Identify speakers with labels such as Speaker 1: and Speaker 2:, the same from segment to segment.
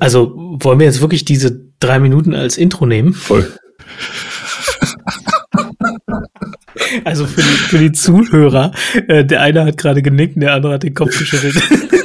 Speaker 1: Also wollen wir jetzt wirklich diese drei Minuten als Intro nehmen?
Speaker 2: Voll.
Speaker 1: Also für die, für die Zuhörer, äh, der eine hat gerade genickt, der andere hat den Kopf geschüttelt.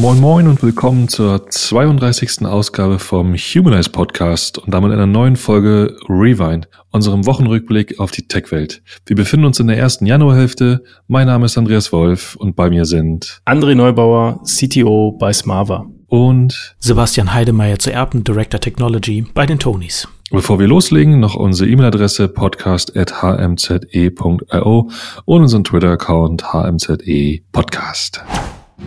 Speaker 2: Moin Moin und willkommen zur 32. Ausgabe vom Humanize Podcast und damit einer neuen Folge Rewind, unserem Wochenrückblick auf die Tech-Welt. Wir befinden uns in der ersten Januarhälfte. Mein Name ist Andreas Wolf und bei mir sind
Speaker 3: André Neubauer, CTO bei Smava.
Speaker 2: Und
Speaker 1: Sebastian Heidemeyer zu Erben, Director Technology bei den Tonys.
Speaker 2: Bevor wir loslegen, noch unsere E-Mail-Adresse podcast.hmze.io und unseren Twitter-Account hmze podcast.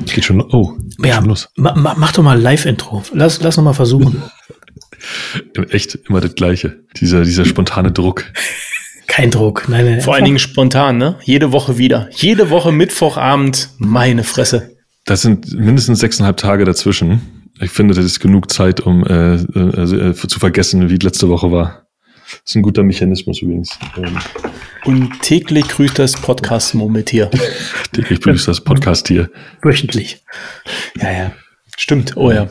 Speaker 2: Geht schon, oh, geht
Speaker 1: Ja,
Speaker 2: schon los.
Speaker 1: ma, ma, mach doch mal ein Live-Intro. Lass, lass noch mal versuchen.
Speaker 2: Echt immer das Gleiche. Dieser, dieser spontane Druck.
Speaker 1: Kein Druck. Nein, nein.
Speaker 3: Vor allen Dingen spontan, ne? Jede Woche wieder. Jede Woche Mittwochabend, meine Fresse.
Speaker 2: Das sind mindestens sechseinhalb Tage dazwischen. Ich finde, das ist genug Zeit, um äh, äh, äh, zu vergessen, wie die letzte Woche war. Das ist ein guter Mechanismus übrigens. Ähm,
Speaker 3: Und täglich grüßt das Podcast-Murmeltier.
Speaker 2: ich begrüße das Podcast hier.
Speaker 1: wöchentlich.
Speaker 3: Ja, ja. Stimmt. Oh ja.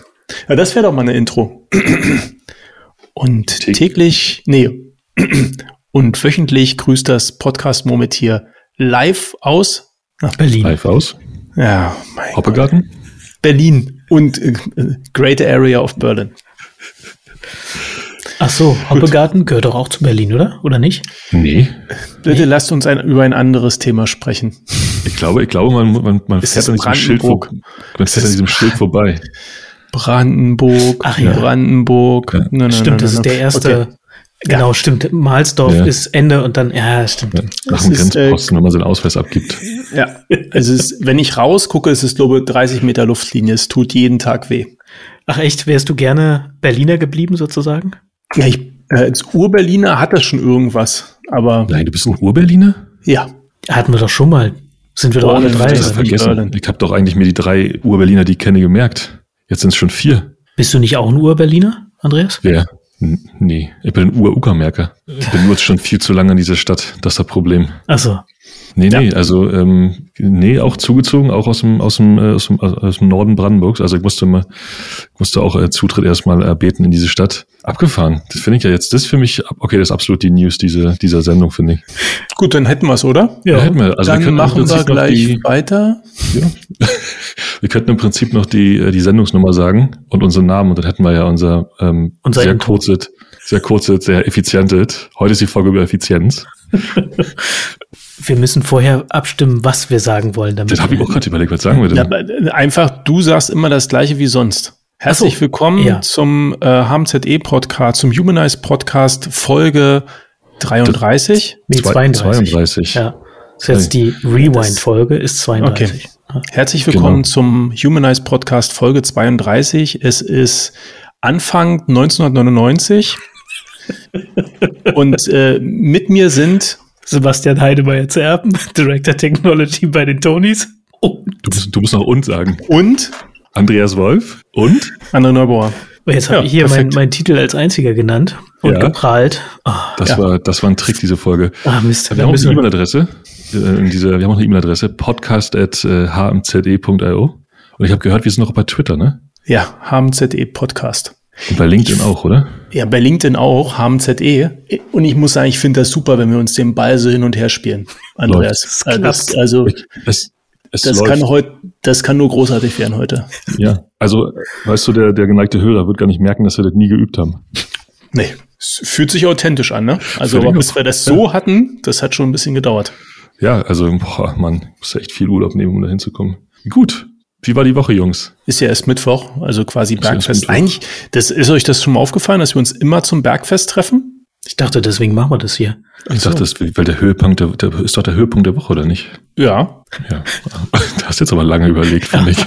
Speaker 3: Ja, das wäre doch mal eine Intro. Und
Speaker 2: Täglich.
Speaker 3: täglich, nee. Und wöchentlich grüßt das Podcast-Murmeltier live aus.
Speaker 1: Berlin.
Speaker 2: Live aus.
Speaker 3: Ja, mein
Speaker 2: Hoppegarten.
Speaker 3: Berlin und äh, Greater Area of Berlin.
Speaker 1: Ach so, Hoppegarten gehört doch auch zu Berlin, oder? Oder nicht?
Speaker 2: Nee.
Speaker 3: Bitte lasst uns ein, über ein anderes Thema sprechen.
Speaker 2: Ich glaube, ich glaube, man, man, man fährt
Speaker 3: ist
Speaker 2: an diesem Schild, vor,
Speaker 3: Brandenburg.
Speaker 2: man fährt an diesem Schild vorbei.
Speaker 3: Brandenburg,
Speaker 1: Ach ja.
Speaker 3: Brandenburg.
Speaker 2: Ja.
Speaker 3: Nein, nein,
Speaker 1: stimmt,
Speaker 3: nein,
Speaker 1: das ist der erste.
Speaker 3: Okay.
Speaker 1: Genau, stimmt. Mahlsdorf
Speaker 2: Ja.
Speaker 1: ist Ende und dann, ja, stimmt.
Speaker 2: Ja, nach
Speaker 3: Es
Speaker 2: dem
Speaker 3: ist, äh,
Speaker 2: Grenzposten, wenn man seinen Ausweis abgibt.
Speaker 3: Ja, es ist, wenn ich rausgucke, es ist, glaube ich, 30 Meter Luftlinie. Es tut jeden Tag weh.
Speaker 1: Ach echt, wärst du gerne Berliner geblieben sozusagen?
Speaker 3: Ja, ich, äh, als Urberliner hat das schon irgendwas. Aber
Speaker 2: Nein, du bist ein Urberliner?
Speaker 3: ja,
Speaker 1: Hatten wir doch schon mal. Sind wir doch alle drei.
Speaker 2: Ich hab
Speaker 3: das
Speaker 2: vergessen. Ich habe doch eigentlich mir die drei Urberliner, die ich kenne, gemerkt. Jetzt sind es schon vier.
Speaker 1: Bist du nicht auch ein Urberliner, Andreas?
Speaker 2: N nee, ich bin ein Ur-Uckermerker. Ich bin nur schon viel zu lange in dieser Stadt. Das ist das Problem.
Speaker 1: Ach
Speaker 2: Nee, nee, also ähm, nee, auch zugezogen, auch aus dem aus dem äh, aus dem, aus dem Norden Brandenburgs. Also ich musste mal musste auch äh, Zutritt erstmal erbeten in diese Stadt. Abgefahren. Das finde ich ja jetzt. Das ist für mich okay, das ist absolut die News dieser dieser Sendung finde ich.
Speaker 3: gut, dann hätten wir es, oder?
Speaker 2: Ja, hätten wir. Also wir
Speaker 3: dann
Speaker 2: könnten im
Speaker 3: machen wir
Speaker 2: Prinzip noch
Speaker 3: gleich
Speaker 2: die,
Speaker 3: weiter.
Speaker 2: ja. wir könnten im Prinzip noch die äh, die Sendungsnummer sagen und unseren Namen und dann hätten wir ja unser ähm,
Speaker 1: Unser
Speaker 2: sehr kurzes sehr kurzes, sehr effizientes. Heute ist die Folge über Effizienz.
Speaker 1: Wir müssen vorher abstimmen, was wir sagen wollen. Damit
Speaker 2: Das habe ich auch gerade überlegt. Was sagen wir denn?
Speaker 3: Ja, äh, einfach, du sagst immer das Gleiche wie sonst. Herzlich
Speaker 1: so,
Speaker 3: willkommen
Speaker 1: ja.
Speaker 3: zum äh, HMZE-Podcast, zum Humanize Podcast Folge 33.
Speaker 1: nee,
Speaker 2: Zwei-
Speaker 1: 32.
Speaker 2: 32.
Speaker 1: Ja. Das ist jetzt die Rewind-Folge, ist 32. Ja.
Speaker 3: Herzlich willkommen
Speaker 2: Genau.
Speaker 3: zum Humanize Podcast Folge 32. Es ist Anfang 1999 und äh, mit mir sind
Speaker 1: Sebastian Heidemeyer zu Erben, Director Technology bei den Tonys. Oh,
Speaker 2: Du musst, du musst noch und sagen.
Speaker 3: und
Speaker 2: Andreas Wolf und
Speaker 3: André Neubauer.
Speaker 1: jetzt habe
Speaker 3: Ja,
Speaker 1: ich hier meinen mein Titel als einziger genannt und
Speaker 2: Ja.
Speaker 1: geprahlt. Oh,
Speaker 2: das
Speaker 3: Ja.
Speaker 2: war das war ein Trick diese Folge.
Speaker 1: ah, Mist.
Speaker 2: Wir haben eine E-Mail-Adresse. äh, In dieser, wir haben auch eine E-Mail-Adresse podcast@hmze.io und ich habe gehört, wir sind noch bei Twitter, ne?
Speaker 3: Ja, HMZE Podcast.
Speaker 2: Und bei LinkedIn auch, oder?
Speaker 3: Ja, bei LinkedIn auch, HMZE. Und ich muss sagen, ich finde das super, wenn wir uns den Ball so hin und her spielen. Andreas.
Speaker 1: Läuft.
Speaker 3: Also, das, also
Speaker 2: Es, es
Speaker 3: das
Speaker 2: läuft.
Speaker 3: kann heute, das kann nur großartig werden heute.
Speaker 2: ja, also weißt du, der der geneigte Hörer wird gar nicht merken, dass wir das nie geübt haben.
Speaker 3: Nee, es fühlt sich authentisch an, ne? Also, aber bis wir das so hatten, das hat schon ein bisschen gedauert.
Speaker 2: Ja, also boah, Mann, muss echt viel Urlaub nehmen, um da hinzukommen. Gut. Wie war die Woche, Jungs?
Speaker 3: Ist ja erst Mittwoch, also quasi
Speaker 2: Ist
Speaker 3: Bergfest. Eigentlich, das, ist euch das schon mal aufgefallen, dass wir uns immer zum Bergfest treffen?
Speaker 1: ich dachte, deswegen machen wir das hier.
Speaker 2: Ich dachte, das, weil der Höhepunkt, der, der ist doch der Höhepunkt der Woche, oder nicht?
Speaker 3: Ja.
Speaker 2: Ja, du hast jetzt aber lange überlegt, finde ich.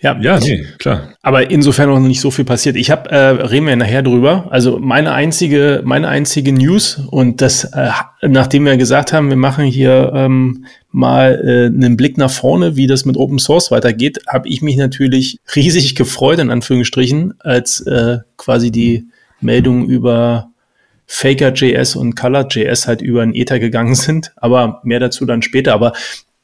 Speaker 3: Ja, ja, nee, klar. Aber insofern noch nicht so viel passiert. Ich habe, äh, reden wir nachher drüber. Also meine einzige, meine einzige News und das, äh, nachdem wir gesagt haben, wir machen hier ähm, mal äh, einen Blick nach vorne, wie das mit Open Source weitergeht, habe ich mich natürlich riesig gefreut in Anführungsstrichen, als äh, quasi die Meldung über Faker.js und Color.js halt über ein Ether gegangen sind. Aber mehr dazu dann später. Aber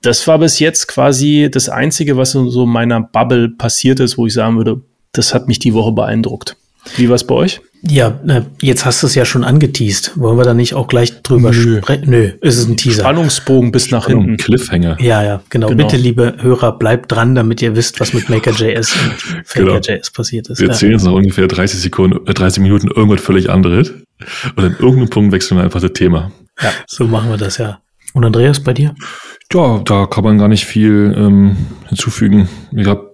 Speaker 3: das war bis jetzt quasi das Einzige, was in so meiner Bubble passiert ist, wo ich sagen würde, das hat mich die Woche beeindruckt. Wie war es bei euch?
Speaker 1: Ja, äh, jetzt hast du es ja schon angeteased. Wollen wir da nicht auch gleich drüber sprechen? Nö, ist es ein Teaser.
Speaker 3: Spannungsbogen bis nach Spannung, hinten.
Speaker 2: Cliffhanger.
Speaker 1: Ja, ja, genau. genau. Bitte, liebe Hörer, bleibt dran, damit ihr wisst, was mit Maker.js und Faker.js genau. passiert ist.
Speaker 2: Wir erzählen jetzt noch ungefähr 30 Sekunden, äh, 30 Minuten irgendwas völlig anderes. Und an irgendeinem Punkt wechseln wir einfach das Thema.
Speaker 1: Ja, so machen wir das ja. Und Andreas, bei dir?
Speaker 2: Ja, da kann man gar nicht viel ähm, hinzufügen. Ich habe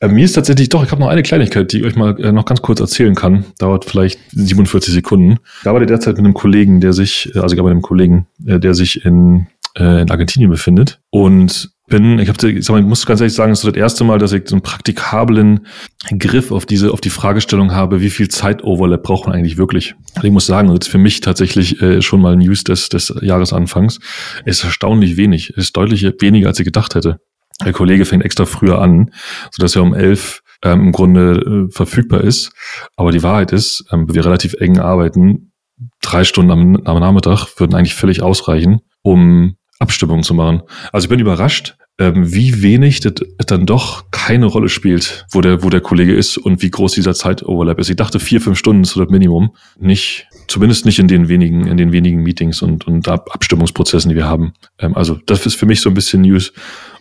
Speaker 2: äh, mir ist tatsächlich doch, ich habe noch eine Kleinigkeit, die ich euch mal äh, noch ganz kurz erzählen kann. Dauert vielleicht 47 Sekunden. War der derzeit mit einem Kollegen, der sich, äh, also ich habe mit einem Kollegen, äh, der sich in, äh, in Argentinien befindet und bin, ich, hab, ich, ich muss ganz ehrlich sagen, es ist das erste Mal, dass ich so einen praktikablen Griff auf diese, auf die Fragestellung habe, wie viel Zeitoverlap braucht man eigentlich wirklich? Ich muss sagen, das ist für mich tatsächlich äh, schon mal News des, des Jahresanfangs. Es ist erstaunlich wenig. Es ist deutlich weniger, als ich gedacht hätte. Der Kollege fängt extra früher an, so dass er um elf ähm, im Grunde äh, verfügbar ist. Aber die Wahrheit ist, ähm, wir relativ eng arbeiten, drei Stunden am, am Nachmittag würden eigentlich völlig ausreichen, um Abstimmungen zu machen. Also ich bin überrascht, ähm, wie wenig das dann doch keine Rolle spielt, wo der, wo der Kollege ist und wie groß dieser Zeitoverlap ist. Ich dachte, vier, fünf Stunden ist das Minimum. Nicht, zumindest nicht in den wenigen, in den wenigen Meetings und, und Abstimmungsprozessen, die wir haben. Ähm, also das ist für mich so ein bisschen News.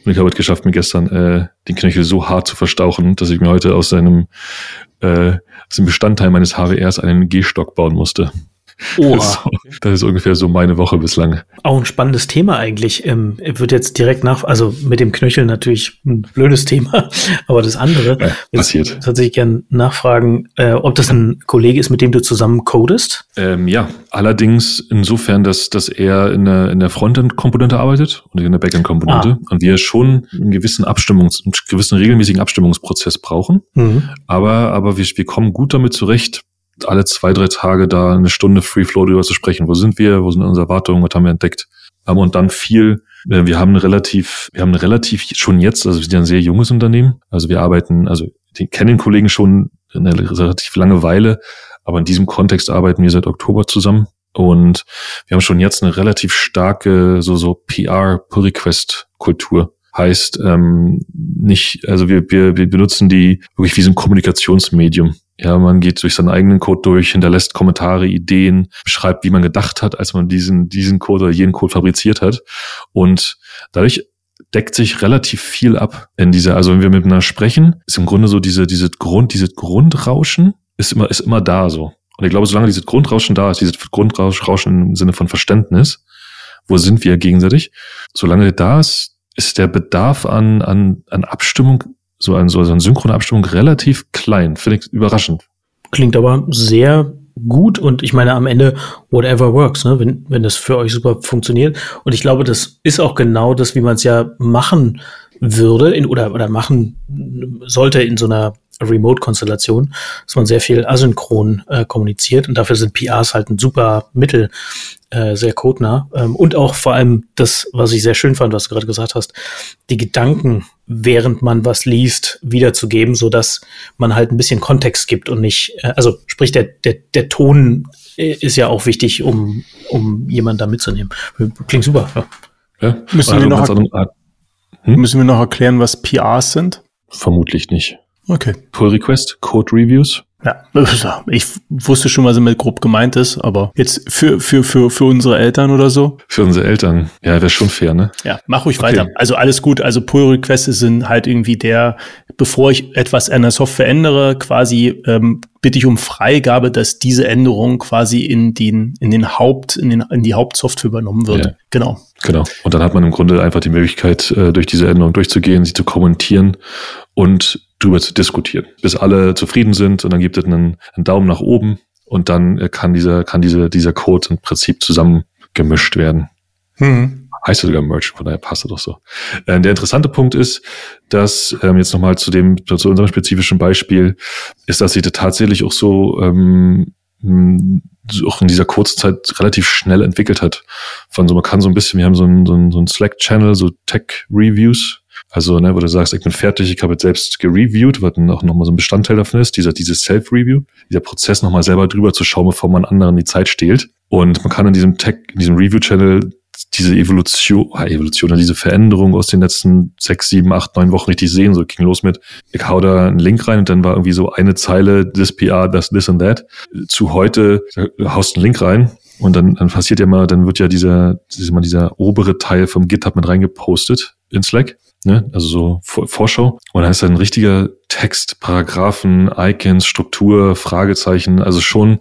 Speaker 2: Und ich habe es geschafft, mir gestern äh, den Knöchel so hart zu verstauchen, dass ich mir heute aus seinem äh, aus dem Bestandteil meines HWRs einen Gehstock bauen musste. Oh, das, das ist ungefähr so meine Woche bislang.
Speaker 1: Auch ein spannendes Thema eigentlich. Ähm, wird jetzt direkt nach, also mit dem Knöchel natürlich ein blödes Thema, aber das andere. Ja,
Speaker 2: passiert.
Speaker 1: Tatsächlich gerne nachfragen, äh, ob das ein Kollege ist, mit dem du zusammen codest?
Speaker 2: Ähm, ja, allerdings insofern, dass, dass er in der, in der Frontend-Komponente arbeitet und in der Backend-Komponente ah. und wir schon einen gewissen Abstimmungs-, einen gewissen regelmäßigen Abstimmungsprozess brauchen. Mhm. Aber, aber wir, wir kommen gut damit zurecht, alle zwei, drei Tage da eine Stunde Free Flow drüber zu sprechen. Wo sind wir? Wo sind unsere Erwartungen? Was haben wir entdeckt? Und dann viel, äh, wir haben relativ, wir haben relativ schon jetzt, also wir sind ein sehr junges Unternehmen. Also wir arbeiten, also die kennen Kollegen schon eine relativ lange Weile, aber in diesem Kontext arbeiten wir seit Oktober zusammen. Und wir haben schon jetzt eine relativ starke, so, so PR-Pull-Request-Kultur. Heißt, ähm, nicht, also wir, wir, wir benutzen die wirklich wie so ein Kommunikationsmedium. Ja, man geht durch seinen eigenen Code durch, hinterlässt Kommentare, Ideen, beschreibt, wie man gedacht hat, als man diesen, diesen Code oder jenen Code fabriziert hat. Und dadurch deckt sich relativ viel ab in dieser, also wenn wir miteinander sprechen, ist im Grunde so diese, diese Grund, diese Grundrauschen ist immer, ist immer da so. Und ich glaube, solange dieses Grundrauschen da ist, dieses Grundrauschen im Sinne von Verständnis, wo sind wir gegenseitig, solange da ist, ist der Bedarf an, an, an Abstimmung so ein, so eine synchrone Abstimmung relativ klein. Finde ich überraschend.
Speaker 1: Klingt aber sehr gut und ich meine am Ende whatever works, ne? wenn, wenn das für euch super funktioniert. Und ich glaube, das ist auch genau das, wie man es ja machen würde in, oder, oder machen sollte in so einer Remote-Konstellation, dass man sehr viel asynchron äh, kommuniziert und dafür sind PRs halt ein super Mittel, äh, sehr codenah. Ähm, und auch vor allem das, was ich sehr schön fand, was du gerade gesagt hast, die Gedanken, während man was liest, wiederzugeben, so dass man halt ein bisschen Kontext gibt und nicht, äh, also sprich, der, der, der Ton ist ja auch wichtig, um, um jemanden da mitzunehmen. Klingt super. Ja.
Speaker 3: Ja, müssen, wir noch, hm? müssen wir noch erklären, was PRs sind?
Speaker 2: Vermutlich nicht.
Speaker 3: Okay.
Speaker 2: Pull Request, Code Reviews.
Speaker 3: Ja, ich wusste schon, was damit grob gemeint ist, aber jetzt für, für, für, für unsere Eltern oder so?
Speaker 2: Für unsere Eltern. Ja, wäre schon fair, ne?
Speaker 3: Ja, mach ruhig okay. weiter. Also alles gut. Also Pull Requests sind halt irgendwie der, bevor ich etwas an der Software ändere, quasi ähm, bitte ich um Freigabe, dass diese Änderung quasi in den, in den Haupt, in den, in die Hauptsoftware übernommen wird. Ja. Genau.
Speaker 2: Genau. Und dann hat man im Grunde einfach die Möglichkeit, äh, durch diese Änderung durchzugehen, sie zu kommentieren und drüber zu diskutieren, bis alle zufrieden sind und dann gibt es einen, einen Daumen nach oben und dann äh, kann dieser, kann diese, dieser Code im Prinzip zusammengemischt werden.
Speaker 3: Hm.
Speaker 2: Heißt ja sogar Merchant, von daher passt das doch so. Äh, der interessante Punkt ist, dass ähm, jetzt nochmal zu dem, zu unserem spezifischen Beispiel, ist, dass sich das tatsächlich auch so ähm, auch in dieser kurzen Zeit relativ schnell entwickelt hat. Von so, man kann so ein bisschen, wir haben so ein, so ein, so ein Slack-Channel, so Tech-Reviews, also, ne, wo du sagst, ich bin fertig, ich habe jetzt selbst gereviewt, was dann auch nochmal so ein Bestandteil davon ist, dieser, dieses Self-Review, dieser Prozess nochmal selber drüber zu schauen, bevor man anderen die Zeit stehlt. Und man kann in diesem Tech, in diesem Review-Channel diese Evolution, ah, Evolution, diese Veränderung aus den letzten sechs, sieben, acht, neun Wochen richtig sehen. So ging los mit, ich hau da einen Link rein und dann war irgendwie so eine Zeile, this PR, das, this and that. Zu heute, haust einen Link rein und dann, dann passiert ja mal, dann wird ja dieser, dieser, dieser obere Teil vom GitHub mit reingepostet in Slack ne? also so Vorschau. Und dann ist da ein richtiger Text, Paragraphen, Icons, Struktur, Fragezeichen. Also schon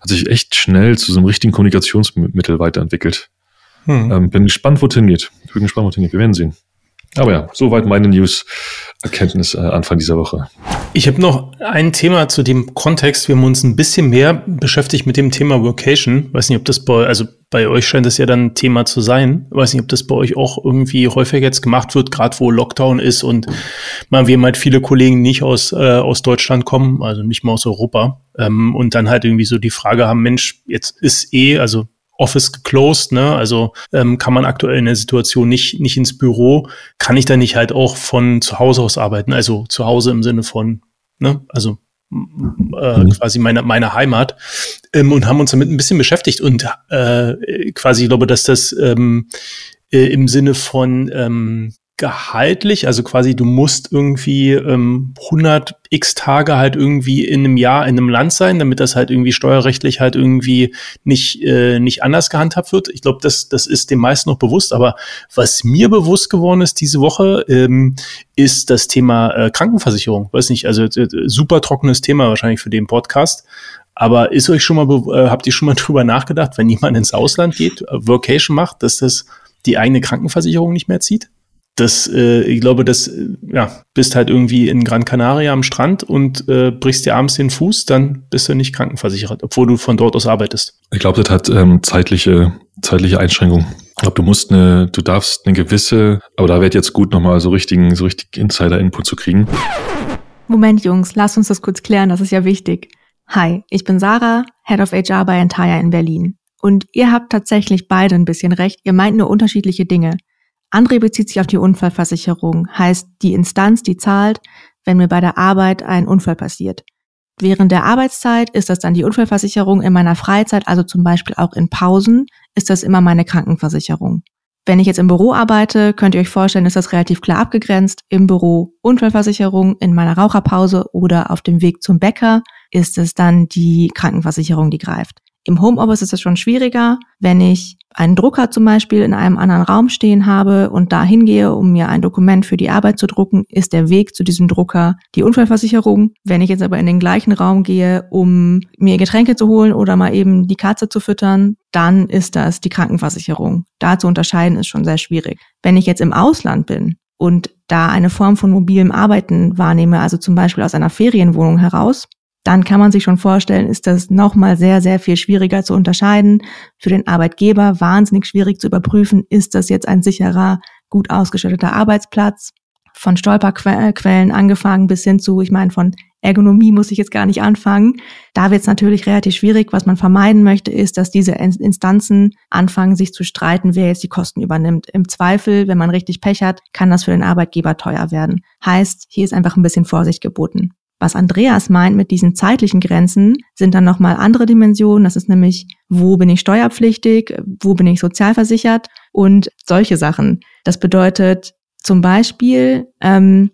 Speaker 2: hat sich echt schnell zu so einem richtigen Kommunikationsmittel weiterentwickelt. Hm. Ähm, bin gespannt, wo es hingeht. Ich bin gespannt, wo es hingeht. Wir werden sehen. Aber ja, soweit meine News-Erkenntnis äh, Anfang dieser Woche.
Speaker 3: Ich habe noch ein Thema zu dem Kontext. Wir haben uns ein bisschen mehr beschäftigt mit dem Thema Vocation. Weiß nicht, ob das bei, also bei euch scheint das ja dann ein Thema zu sein. Weiß nicht, ob das bei euch auch irgendwie häufiger jetzt gemacht wird, gerade wo Lockdown ist und man, wir haben halt viele Kollegen nicht aus, äh, aus Deutschland kommen, also nicht mal aus Europa. Ähm, und dann halt irgendwie so die Frage haben, Mensch, jetzt ist eh, also Office geclosed, ne? Also ähm, kann man aktuell in der Situation nicht, nicht ins Büro, kann ich da nicht halt auch von zu Hause aus arbeiten, also zu Hause im Sinne von, ne, also äh, mhm. quasi meine, meine Heimat ähm, und haben uns damit ein bisschen beschäftigt und äh, quasi, ich glaube, dass das ähm, äh, im Sinne von ähm, gehaltlich, also quasi du musst irgendwie ähm, 100 x Tage halt irgendwie in einem Jahr in einem Land sein, damit das halt irgendwie steuerrechtlich halt irgendwie nicht äh, nicht anders gehandhabt wird. Ich glaube, das das ist dem meisten noch bewusst. Aber was mir bewusst geworden ist diese Woche, ähm, ist das Thema äh, Krankenversicherung. Weiß nicht, also äh, super trockenes Thema wahrscheinlich für den Podcast. Aber ist euch schon mal äh, habt ihr schon mal drüber nachgedacht, wenn jemand ins Ausland geht, Workation macht, dass das die eigene Krankenversicherung nicht mehr zieht? Das, äh, ich glaube, das, ja, bist halt irgendwie in Gran Canaria am Strand und äh, brichst dir abends den Fuß, dann bist du nicht krankenversichert, obwohl du von dort aus arbeitest.
Speaker 2: Ich glaube, das hat ähm, zeitliche, zeitliche Einschränkungen. Ich glaube, du musst eine, du darfst eine gewisse, aber da wird jetzt gut, nochmal so richtigen, so richtig Insider-Input zu kriegen.
Speaker 4: Moment, Jungs, lass uns das kurz klären, das ist ja wichtig. Hi, ich bin Sarah, Head of HR bei Entire in Berlin. Und ihr habt tatsächlich beide ein bisschen recht, ihr meint nur unterschiedliche Dinge. André bezieht sich auf die Unfallversicherung, heißt die Instanz, die zahlt, wenn mir bei der Arbeit ein Unfall passiert. Während der Arbeitszeit ist das dann die Unfallversicherung, in meiner Freizeit, also zum Beispiel auch in Pausen, ist das immer meine Krankenversicherung. Wenn ich jetzt im Büro arbeite, könnt ihr euch vorstellen, ist das relativ klar abgegrenzt. Im Büro Unfallversicherung, in meiner Raucherpause oder auf dem Weg zum Bäcker ist es dann die Krankenversicherung, die greift. Im Homeoffice ist es schon schwieriger, wenn ich einen Drucker zum Beispiel in einem anderen Raum stehen habe und da hingehe, um mir ein Dokument für die Arbeit zu drucken, ist der Weg zu diesem Drucker die Unfallversicherung. Wenn ich jetzt aber in den gleichen Raum gehe, um mir Getränke zu holen oder mal eben die Katze zu füttern, dann ist das die Krankenversicherung. Da zu unterscheiden ist schon sehr schwierig. Wenn ich jetzt im Ausland bin und da eine Form von mobilem Arbeiten wahrnehme, also zum Beispiel aus einer Ferienwohnung heraus, dann kann man sich schon vorstellen, ist das nochmal sehr, sehr viel schwieriger zu unterscheiden. Für den Arbeitgeber wahnsinnig schwierig zu überprüfen, ist das jetzt ein sicherer, gut ausgestatteter Arbeitsplatz. Von Stolperquellen angefangen bis hin zu, ich meine, von Ergonomie muss ich jetzt gar nicht anfangen. Da wird es natürlich relativ schwierig. Was man vermeiden möchte, ist, dass diese Instanzen anfangen, sich zu streiten, wer jetzt die Kosten übernimmt. Im Zweifel, wenn man richtig Pech hat, kann das für den Arbeitgeber teuer werden. Heißt, hier ist einfach ein bisschen Vorsicht geboten. Was Andreas meint mit diesen zeitlichen Grenzen, sind dann nochmal andere Dimensionen. Das ist nämlich, wo bin ich steuerpflichtig, wo bin ich sozialversichert und solche Sachen. Das bedeutet zum Beispiel, ähm,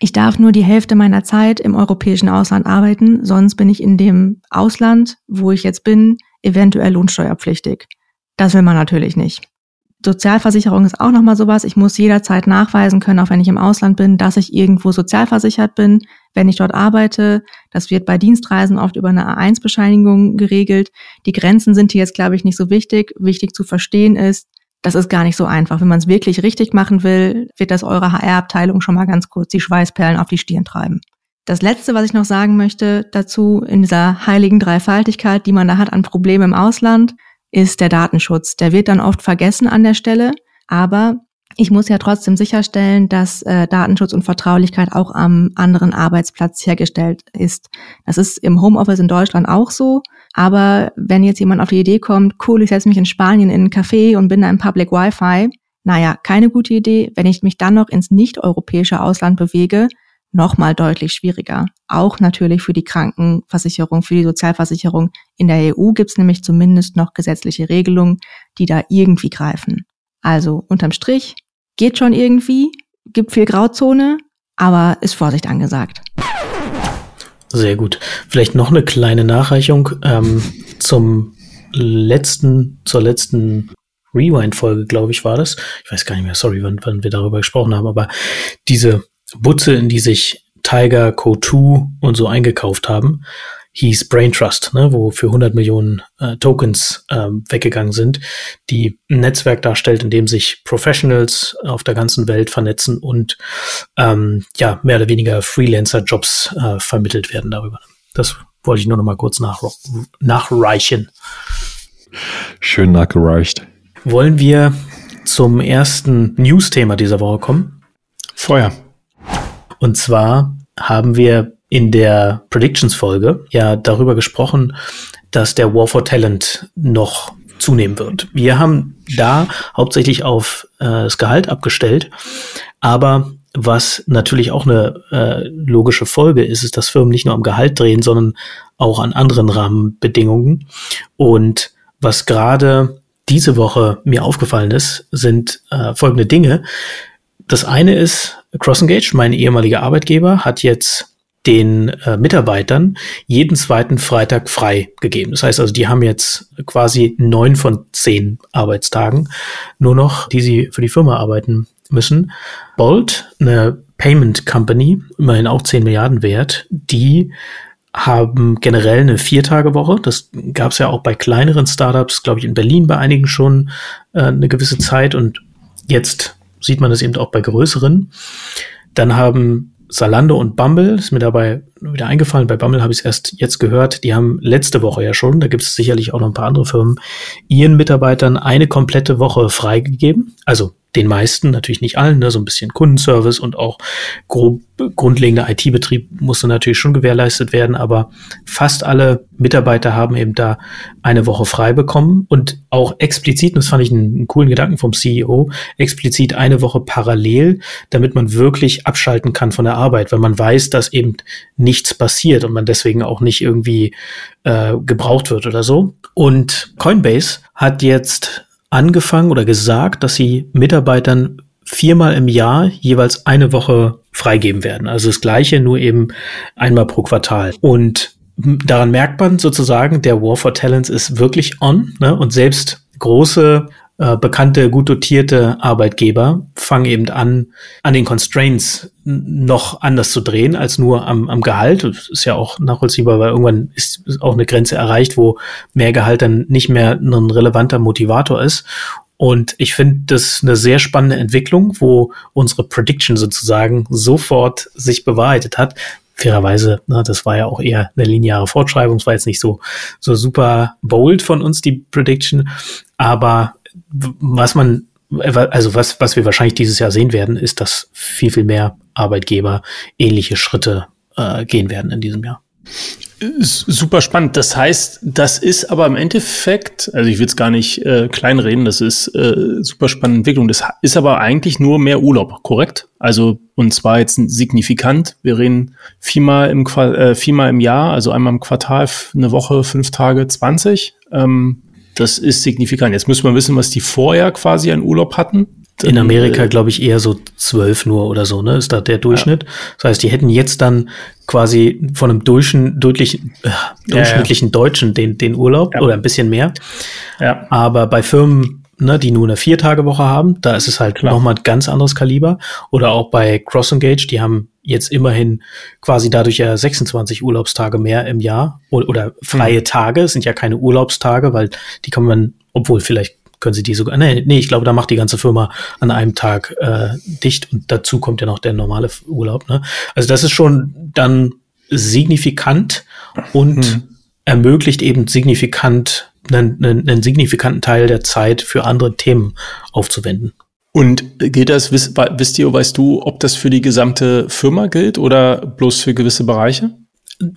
Speaker 4: ich darf nur die Hälfte meiner Zeit im europäischen Ausland arbeiten, sonst bin ich in dem Ausland, wo ich jetzt bin, eventuell lohnsteuerpflichtig. Das will man natürlich nicht. Sozialversicherung ist auch nochmal sowas. Ich muss jederzeit nachweisen können, auch wenn ich im Ausland bin, dass ich irgendwo sozialversichert bin, wenn ich dort arbeite. Das wird bei Dienstreisen oft über eine A1-Bescheinigung geregelt. Die Grenzen sind hier jetzt, glaube ich, nicht so wichtig. Wichtig zu verstehen ist, das ist gar nicht so einfach. Wenn man es wirklich richtig machen will, wird das eure HR-Abteilung schon mal ganz kurz die Schweißperlen auf die Stirn treiben. Das Letzte, was ich noch sagen möchte dazu, in dieser heiligen Dreifaltigkeit, die man da hat an Problemen im Ausland, ist der Datenschutz. Der wird dann oft vergessen an der Stelle. Aber ich muss ja trotzdem sicherstellen, dass äh, Datenschutz und Vertraulichkeit auch am anderen Arbeitsplatz hergestellt ist. Das ist im Homeoffice in Deutschland auch so. Aber wenn jetzt jemand auf die Idee kommt, cool, ich setze mich in Spanien in ein Café und bin da im Public Wi-Fi, naja, keine gute Idee. Wenn ich mich dann noch ins nicht-europäische Ausland bewege, nochmal deutlich schwieriger. Auch natürlich für die Krankenversicherung, für die Sozialversicherung. In der EU gibt es nämlich zumindest noch gesetzliche Regelungen, die da irgendwie greifen. Also unterm Strich geht schon irgendwie, gibt viel Grauzone, aber ist Vorsicht angesagt.
Speaker 1: Sehr gut. Vielleicht noch eine kleine Nachreichung ähm, zum letzten, zur letzten Rewind-Folge, glaube ich, war das. Ich weiß gar nicht mehr, sorry, wann, wann wir darüber gesprochen haben, aber diese Butze, in die sich Tiger, Co2 und so eingekauft haben, hieß Brain Trust, ne, wo für 100 Millionen äh, Tokens ähm, weggegangen sind, die ein Netzwerk darstellt, in dem sich Professionals auf der ganzen Welt vernetzen und ähm, ja mehr oder weniger Freelancer-Jobs äh, vermittelt werden darüber. Das wollte ich nur noch mal kurz nach, nachreichen.
Speaker 2: Schön nachgereicht.
Speaker 1: Wollen wir zum ersten News-Thema dieser Woche kommen?
Speaker 3: Feuer.
Speaker 1: Und zwar haben wir in der Predictions-Folge ja darüber gesprochen, dass der War for Talent noch zunehmen wird. Wir haben da hauptsächlich auf äh, das Gehalt abgestellt, aber was natürlich auch eine äh, logische Folge ist, ist, dass Firmen nicht nur am Gehalt drehen, sondern auch an anderen Rahmenbedingungen. Und was gerade diese Woche mir aufgefallen ist, sind äh, folgende Dinge. Das eine ist, CrossEngage, mein ehemaliger Arbeitgeber, hat jetzt den äh, Mitarbeitern jeden zweiten Freitag frei gegeben. Das heißt also, die haben jetzt quasi neun von zehn Arbeitstagen nur noch, die sie für die Firma arbeiten müssen. Bolt, eine Payment Company, immerhin auch zehn Milliarden wert, die haben generell eine Viertagewoche. Das gab es ja auch bei kleineren Startups, glaube ich, in Berlin bei einigen schon äh, eine gewisse Zeit und jetzt sieht man das eben auch bei größeren. Dann haben Salando und Bumble, ist mir dabei wieder eingefallen, bei Bumble habe ich es erst jetzt gehört, die haben letzte Woche ja schon, da gibt es sicherlich auch noch ein paar andere Firmen, ihren Mitarbeitern eine komplette Woche freigegeben. Also den meisten, natürlich nicht allen, ne, so ein bisschen Kundenservice und auch grob, grundlegender IT-Betrieb musste natürlich schon gewährleistet werden, aber fast alle Mitarbeiter haben eben da eine Woche frei bekommen und auch explizit, das fand ich einen, einen coolen Gedanken vom CEO, explizit eine Woche parallel, damit man wirklich abschalten kann von der Arbeit, weil man weiß, dass eben nichts passiert und man deswegen auch nicht irgendwie äh, gebraucht wird oder so. Und Coinbase hat jetzt angefangen oder gesagt, dass sie Mitarbeitern viermal im Jahr jeweils eine Woche freigeben werden. Also das gleiche, nur eben einmal pro Quartal. Und daran merkt man sozusagen, der War for Talents ist wirklich on. Ne? Und selbst große äh, bekannte, gut dotierte Arbeitgeber fangen eben an, an den Constraints noch anders zu drehen als nur am, am Gehalt. Das ist ja auch nachvollziehbar, weil irgendwann ist auch eine Grenze erreicht, wo mehr Gehalt dann nicht mehr ein relevanter Motivator ist. Und ich finde das eine sehr spannende Entwicklung, wo unsere Prediction sozusagen sofort sich bewahrheitet hat. Fairerweise, ne, das war ja auch eher eine lineare Fortschreibung, es war jetzt nicht so, so super bold von uns, die Prediction. Aber was man, also was, was wir wahrscheinlich dieses Jahr sehen werden, ist, dass viel, viel mehr Arbeitgeber ähnliche Schritte äh, gehen werden in diesem Jahr.
Speaker 3: Super spannend. Das heißt, das ist aber im Endeffekt, also ich will es gar nicht äh, kleinreden, das ist äh, super spannende Entwicklung. Das ist aber eigentlich nur mehr Urlaub, korrekt? Also und zwar jetzt signifikant. Wir reden viermal im, äh, viermal im Jahr, also einmal im Quartal, eine Woche, fünf Tage, 20. Ähm, das ist signifikant. Jetzt müssen wir wissen, was die vorher quasi an Urlaub hatten.
Speaker 1: In Amerika, äh, glaube ich, eher so zwölf nur oder so, ne? Ist da der Durchschnitt. Ja. Das heißt, die hätten jetzt dann quasi von einem Durchschn durchschnittlichen, äh, durchschnittlichen ja, ja. Deutschen den, den Urlaub oder ein bisschen mehr. Ja. Aber bei Firmen ne, die nur eine Viertagewoche haben, da ist es halt nochmal ein ganz anderes Kaliber. Oder auch bei CrossEngage, die haben jetzt immerhin quasi dadurch ja 26 Urlaubstage mehr im Jahr oder, oder freie mhm. Tage, es sind ja keine Urlaubstage, weil die kann man, obwohl vielleicht können sie die sogar, nee, nee, ich glaube, da macht die ganze Firma an einem Tag äh, dicht und dazu kommt ja noch der normale Urlaub. Ne? Also das ist schon dann signifikant und mhm. ermöglicht eben signifikant einen, einen, signifikanten Teil der Zeit für andere Themen aufzuwenden.
Speaker 3: Und gilt das, wisst, wisst ihr, weißt du, ob das für die gesamte Firma gilt oder bloß für gewisse Bereiche?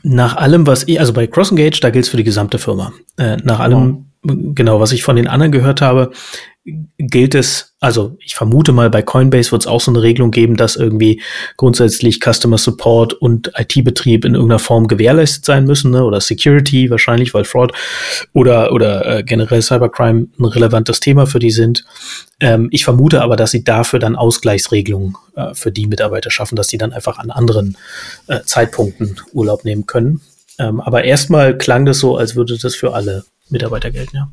Speaker 1: Nach allem, was ich, also bei CrossEngage, da gilt es für die gesamte Firma. Äh, nach allem, oh. genau, was ich von den anderen gehört habe, gilt es, also ich vermute mal, bei Coinbase wird es auch so eine Regelung geben, dass irgendwie grundsätzlich Customer Support und IT-Betrieb in irgendeiner Form gewährleistet sein müssen, ne? oder Security wahrscheinlich, weil Fraud oder, oder äh, generell Cybercrime ein relevantes Thema für die sind. Ähm, ich vermute aber, dass sie dafür dann Ausgleichsregelungen äh, für die Mitarbeiter schaffen, dass die dann einfach an anderen äh, Zeitpunkten Urlaub nehmen können. Ähm, aber erstmal klang das so, als würde das für alle Mitarbeiter gelten, ja.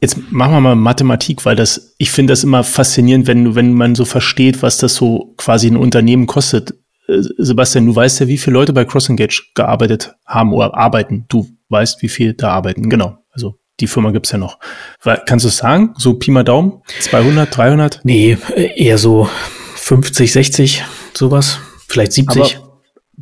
Speaker 3: Jetzt machen wir mal Mathematik, weil das, ich finde das immer faszinierend, wenn, wenn man so versteht, was das so quasi ein Unternehmen kostet. Äh, Sebastian, du weißt ja, wie viele Leute bei CrossEngage gearbeitet haben oder arbeiten. Du weißt, wie viel da arbeiten. Genau. Also die Firma gibt's ja noch. Kannst du es sagen? So Pi mal Daumen? 200, 300?
Speaker 1: Nee, eher so 50, 60, sowas. Vielleicht 70.
Speaker 3: Aber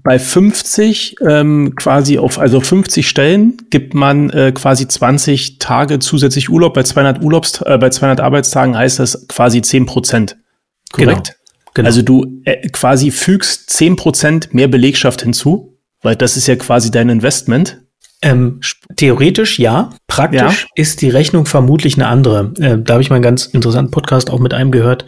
Speaker 3: bei 50 ähm, quasi auf, also 50 Stellen gibt man äh, quasi 20 Tage zusätzlich Urlaub. Bei 200 Urlaubs, äh, bei 200 Arbeitstagen heißt das quasi 10 Prozent. Korrekt? Genau. genau. Also du äh, quasi fügst 10 Prozent mehr Belegschaft hinzu, weil das ist ja quasi dein Investment.
Speaker 1: Ähm, theoretisch ja, praktisch ja. ist die Rechnung vermutlich eine andere. Äh, da habe ich mal einen ganz interessanten Podcast auch mit einem gehört,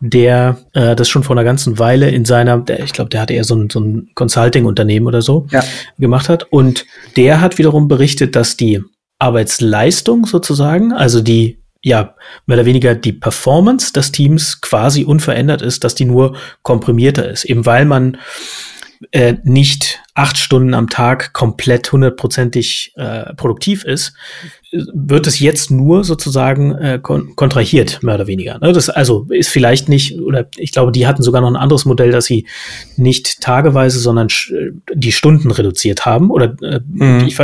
Speaker 1: der äh, das schon vor einer ganzen Weile in seiner, der, ich glaube, der hatte eher so ein, so ein Consulting-Unternehmen oder so ja. gemacht hat. Und der hat wiederum berichtet, dass die Arbeitsleistung sozusagen, also die ja, mehr oder weniger die Performance des Teams quasi unverändert ist, dass die nur komprimierter ist, eben weil man äh, nicht acht Stunden am Tag komplett hundertprozentig äh, produktiv ist, wird es jetzt nur sozusagen äh, kon kontrahiert, mehr oder weniger. Ne? Das also ist vielleicht nicht, oder ich glaube, die hatten sogar noch ein anderes Modell, dass sie nicht tageweise, sondern die Stunden reduziert haben. Oder äh, mhm. ich,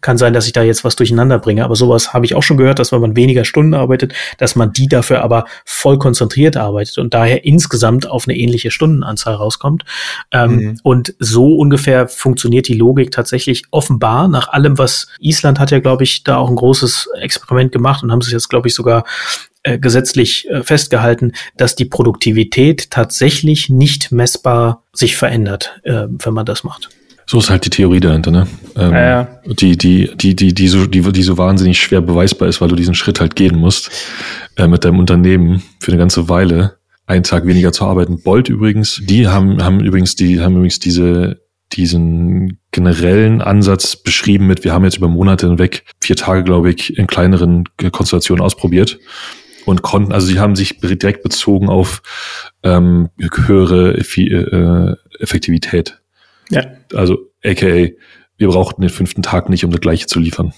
Speaker 1: kann sein, dass ich da jetzt was durcheinander bringe, aber sowas habe ich auch schon gehört, dass wenn man weniger Stunden arbeitet, dass man die dafür aber voll konzentriert arbeitet und daher insgesamt auf eine ähnliche Stundenanzahl rauskommt. Ähm, mhm. Und so ungefähr funktioniert die Logik tatsächlich offenbar nach allem, was Island hat ja, glaube ich, da auch ein großes Experiment gemacht und haben es jetzt, glaube ich, sogar äh, gesetzlich äh, festgehalten, dass die Produktivität tatsächlich nicht messbar sich verändert, äh, wenn man das macht.
Speaker 2: So ist halt die Theorie dahinter, ne? Ähm, ja, ja. Die, die, die, die, die, so, die, die so wahnsinnig schwer beweisbar ist, weil du diesen Schritt halt gehen musst, äh, mit deinem Unternehmen für eine ganze Weile einen Tag weniger zu arbeiten. Bolt übrigens, die haben, haben übrigens, die haben übrigens diese, diesen generellen Ansatz beschrieben mit, wir haben jetzt über Monate hinweg vier Tage, glaube ich, in kleineren Konstellationen ausprobiert und konnten, also sie haben sich direkt bezogen auf ähm, höhere äh, Effektivität. Ja. Also aka, wir brauchten den fünften Tag nicht, um das gleiche zu liefern.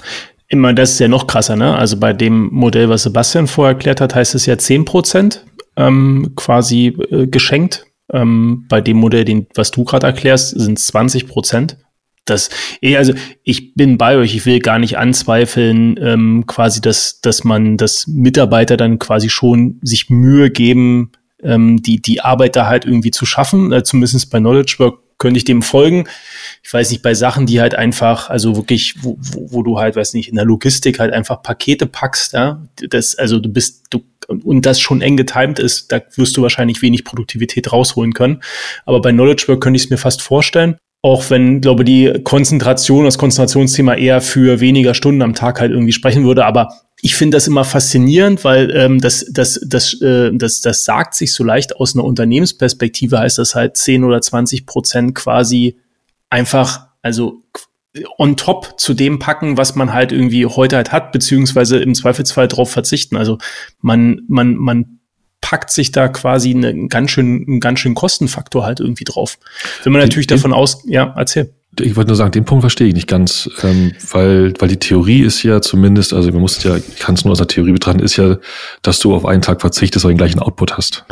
Speaker 3: Immer, das ist ja noch krasser, ne? Also bei dem Modell, was Sebastian vorher erklärt hat, heißt es ja zehn Prozent ähm, quasi äh, geschenkt ähm, bei dem Modell, den, was du gerade erklärst, sind 20 Prozent. Das, eh, also ich bin bei euch, ich will gar nicht anzweifeln, ähm, quasi, dass, dass man, dass Mitarbeiter dann quasi schon sich Mühe geben, ähm, die, die Arbeit da halt irgendwie zu schaffen. Äh, zumindest bei Knowledge Work könnte ich dem folgen. Ich weiß nicht, bei Sachen, die halt einfach, also wirklich, wo, wo, wo du halt, weiß nicht, in der Logistik halt einfach Pakete packst, ja, das, also du bist, du und das schon eng getimt ist, da wirst du wahrscheinlich wenig Produktivität rausholen können. Aber bei Knowledge Work könnte ich es mir fast vorstellen. Auch wenn, glaube die Konzentration, das Konzentrationsthema eher für weniger Stunden am Tag halt irgendwie sprechen würde. Aber ich finde das immer faszinierend, weil ähm, das, das, das, äh, das, das sagt sich so leicht aus einer Unternehmensperspektive, heißt das halt 10 oder 20 Prozent quasi einfach, also on top zu dem packen, was man halt irgendwie heute halt hat, beziehungsweise im Zweifelsfall darauf verzichten. Also man, man, man packt sich da quasi einen ganz schön, einen ganz schön Kostenfaktor halt irgendwie drauf. Wenn man natürlich davon aus, ja, erzähl
Speaker 2: ich wollte nur sagen, den Punkt verstehe ich nicht ganz, ähm, weil, weil die Theorie ist ja zumindest, also man muss ja, ich kann es nur aus der Theorie betrachten, ist ja, dass du auf einen Tag verzichtest, aber den gleichen Output hast.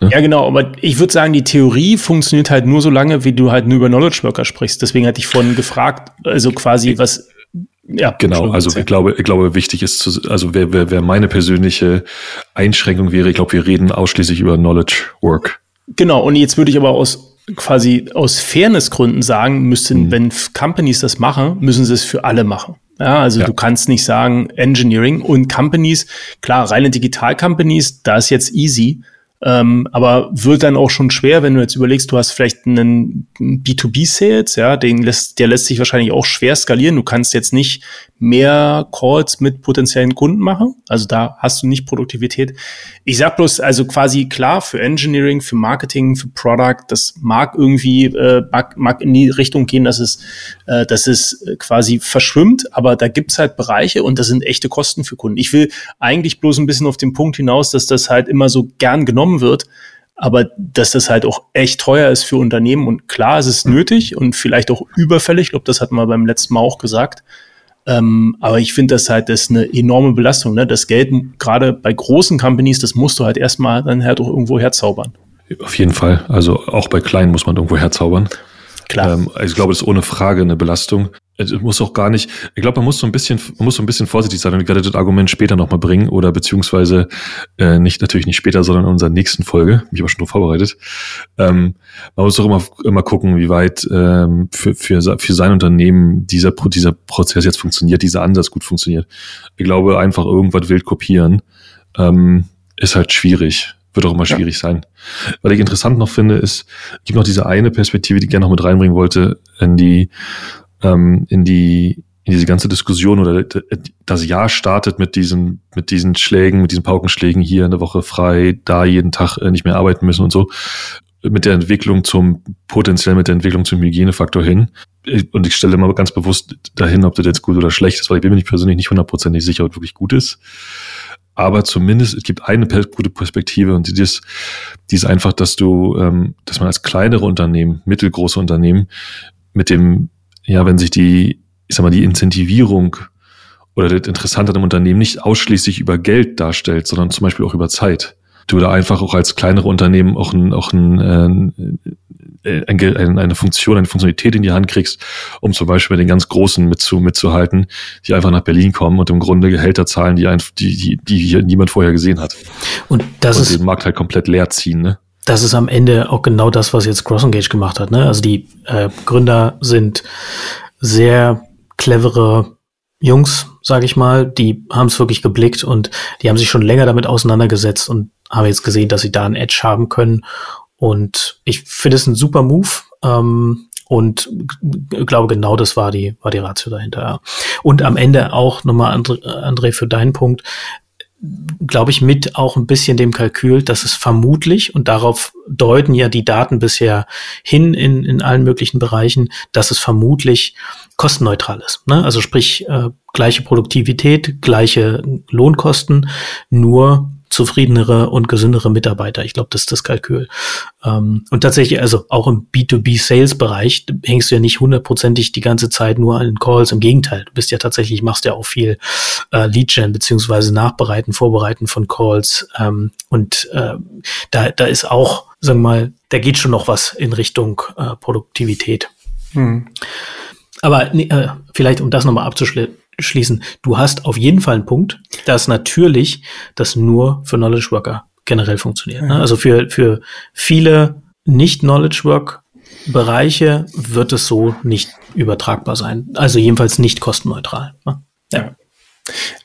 Speaker 3: Ne? Ja, genau, aber ich würde sagen, die Theorie funktioniert halt nur so lange, wie du halt nur über Knowledge Worker sprichst. Deswegen hatte ich vorhin gefragt, also quasi, was,
Speaker 2: ja, genau. Also ich glaube, ich glaube, wichtig ist zu, also wer, wer, wer meine persönliche Einschränkung wäre, ich glaube, wir reden ausschließlich über Knowledge Work.
Speaker 3: Genau. Und jetzt würde ich aber aus quasi aus Fairnessgründen sagen müssten, mhm. wenn Companies das machen, müssen sie es für alle machen. Ja, also ja. du kannst nicht sagen Engineering und Companies, klar, reine Digital-Companies, da ist jetzt easy. Ähm, aber wird dann auch schon schwer, wenn du jetzt überlegst, du hast vielleicht einen B2B-Sales, ja, den lässt, der lässt sich wahrscheinlich auch schwer skalieren. Du kannst jetzt nicht mehr Calls mit potenziellen Kunden machen. Also da hast du nicht Produktivität. Ich sag bloß, also quasi klar, für Engineering, für Marketing, für Product, das mag irgendwie, äh, mag, mag in die Richtung gehen, dass es, äh, dass es quasi verschwimmt, aber da gibt's halt Bereiche und das sind echte Kosten für Kunden. Ich will eigentlich bloß ein bisschen auf den Punkt hinaus, dass das halt immer so gern genommen wird, aber dass das halt auch echt teuer ist für Unternehmen und klar, es ist nötig und vielleicht auch überfällig. Ich glaube, das hatten wir beim letzten Mal auch gesagt. Ähm, aber ich finde das halt, das ist eine enorme Belastung. Ne? Das Geld, gerade bei großen Companies, das musst du halt erstmal dann halt auch irgendwo herzaubern.
Speaker 2: Auf jeden Fall. Also auch bei kleinen muss man irgendwo herzaubern. Klar. Ähm, also ich glaube, das ist ohne Frage eine Belastung. Es muss auch gar nicht, ich glaube, man muss so ein bisschen, man muss so ein bisschen vorsichtig sein und ich werde das Argument später nochmal bringen oder beziehungsweise äh, nicht, natürlich nicht später, sondern in unserer nächsten Folge, mich aber schon drauf vorbereitet. Ähm, man muss auch immer, immer gucken, wie weit ähm, für, für, für sein Unternehmen dieser, dieser Prozess jetzt funktioniert, dieser Ansatz gut funktioniert. Ich glaube, einfach irgendwas wild kopieren ähm, ist halt schwierig wird auch immer schwierig ja. sein. Was ich interessant noch finde, ist, es gibt noch diese eine Perspektive, die ich gerne noch mit reinbringen wollte, in die, ähm, in die, in diese ganze Diskussion oder das Jahr startet mit diesen, mit diesen Schlägen, mit diesen Paukenschlägen hier in der Woche frei, da jeden Tag äh, nicht mehr arbeiten müssen und so, mit der Entwicklung zum, potenziell mit der Entwicklung zum Hygienefaktor hin. Und ich stelle immer ganz bewusst dahin, ob das jetzt gut oder schlecht ist, weil ich bin mir nicht persönlich nicht hundertprozentig sicher, ob wirklich gut ist. Aber zumindest, es gibt eine gute Perspektive und die ist, die ist einfach, dass du, ähm, dass man als kleinere Unternehmen, mittelgroße Unternehmen mit dem, ja, wenn sich die, ich sag mal, die Incentivierung oder das Interessante an einem Unternehmen nicht ausschließlich über Geld darstellt, sondern zum Beispiel auch über Zeit. Du da einfach auch als kleinere Unternehmen auch ein, auch ein, äh, eine Funktion, eine Funktionalität in die Hand kriegst, um zum Beispiel mit den ganz Großen mitzu, mitzuhalten, die einfach nach Berlin kommen und im Grunde Gehälter zahlen, die, einfach, die, die, die hier niemand vorher gesehen hat.
Speaker 1: Und das und ist
Speaker 2: den Markt halt komplett leer ziehen, ne?
Speaker 1: Das ist am Ende auch genau das, was jetzt CrossEngage gemacht hat. Ne? Also die äh, Gründer sind sehr clevere Jungs, sage ich mal. Die haben es wirklich geblickt und die haben sich schon länger damit auseinandergesetzt und haben jetzt gesehen, dass sie da ein Edge haben können und ich finde es ein super Move. Ähm, und glaube genau das war die war die Ratio dahinter. Ja. Und am Ende auch nochmal André für deinen Punkt, glaube ich mit auch ein bisschen dem Kalkül, dass es vermutlich und darauf deuten ja die Daten bisher hin in in allen möglichen Bereichen, dass es vermutlich kostenneutral ist. Ne? Also sprich äh, gleiche Produktivität, gleiche Lohnkosten, nur zufriedenere und gesündere Mitarbeiter. Ich glaube, das ist das Kalkül. Ähm, und tatsächlich, also auch im B2B-Sales-Bereich hängst du ja nicht hundertprozentig die ganze Zeit nur an den Calls. Im Gegenteil, du bist ja tatsächlich, machst ja auch viel äh, Lead-Gen beziehungsweise Nachbereiten, Vorbereiten von Calls. Ähm, und äh, da, da ist auch, sagen wir mal, da geht schon noch was in Richtung äh, Produktivität. Hm. Aber äh, vielleicht, um das nochmal abzuschließen, schließen. Du hast auf jeden Fall einen Punkt, dass natürlich das nur für Knowledge Worker generell funktioniert. Ne? Also für, für viele Nicht-Knowledge Work Bereiche wird es so nicht übertragbar sein. Also jedenfalls nicht kostenneutral. Ne?
Speaker 3: Ja.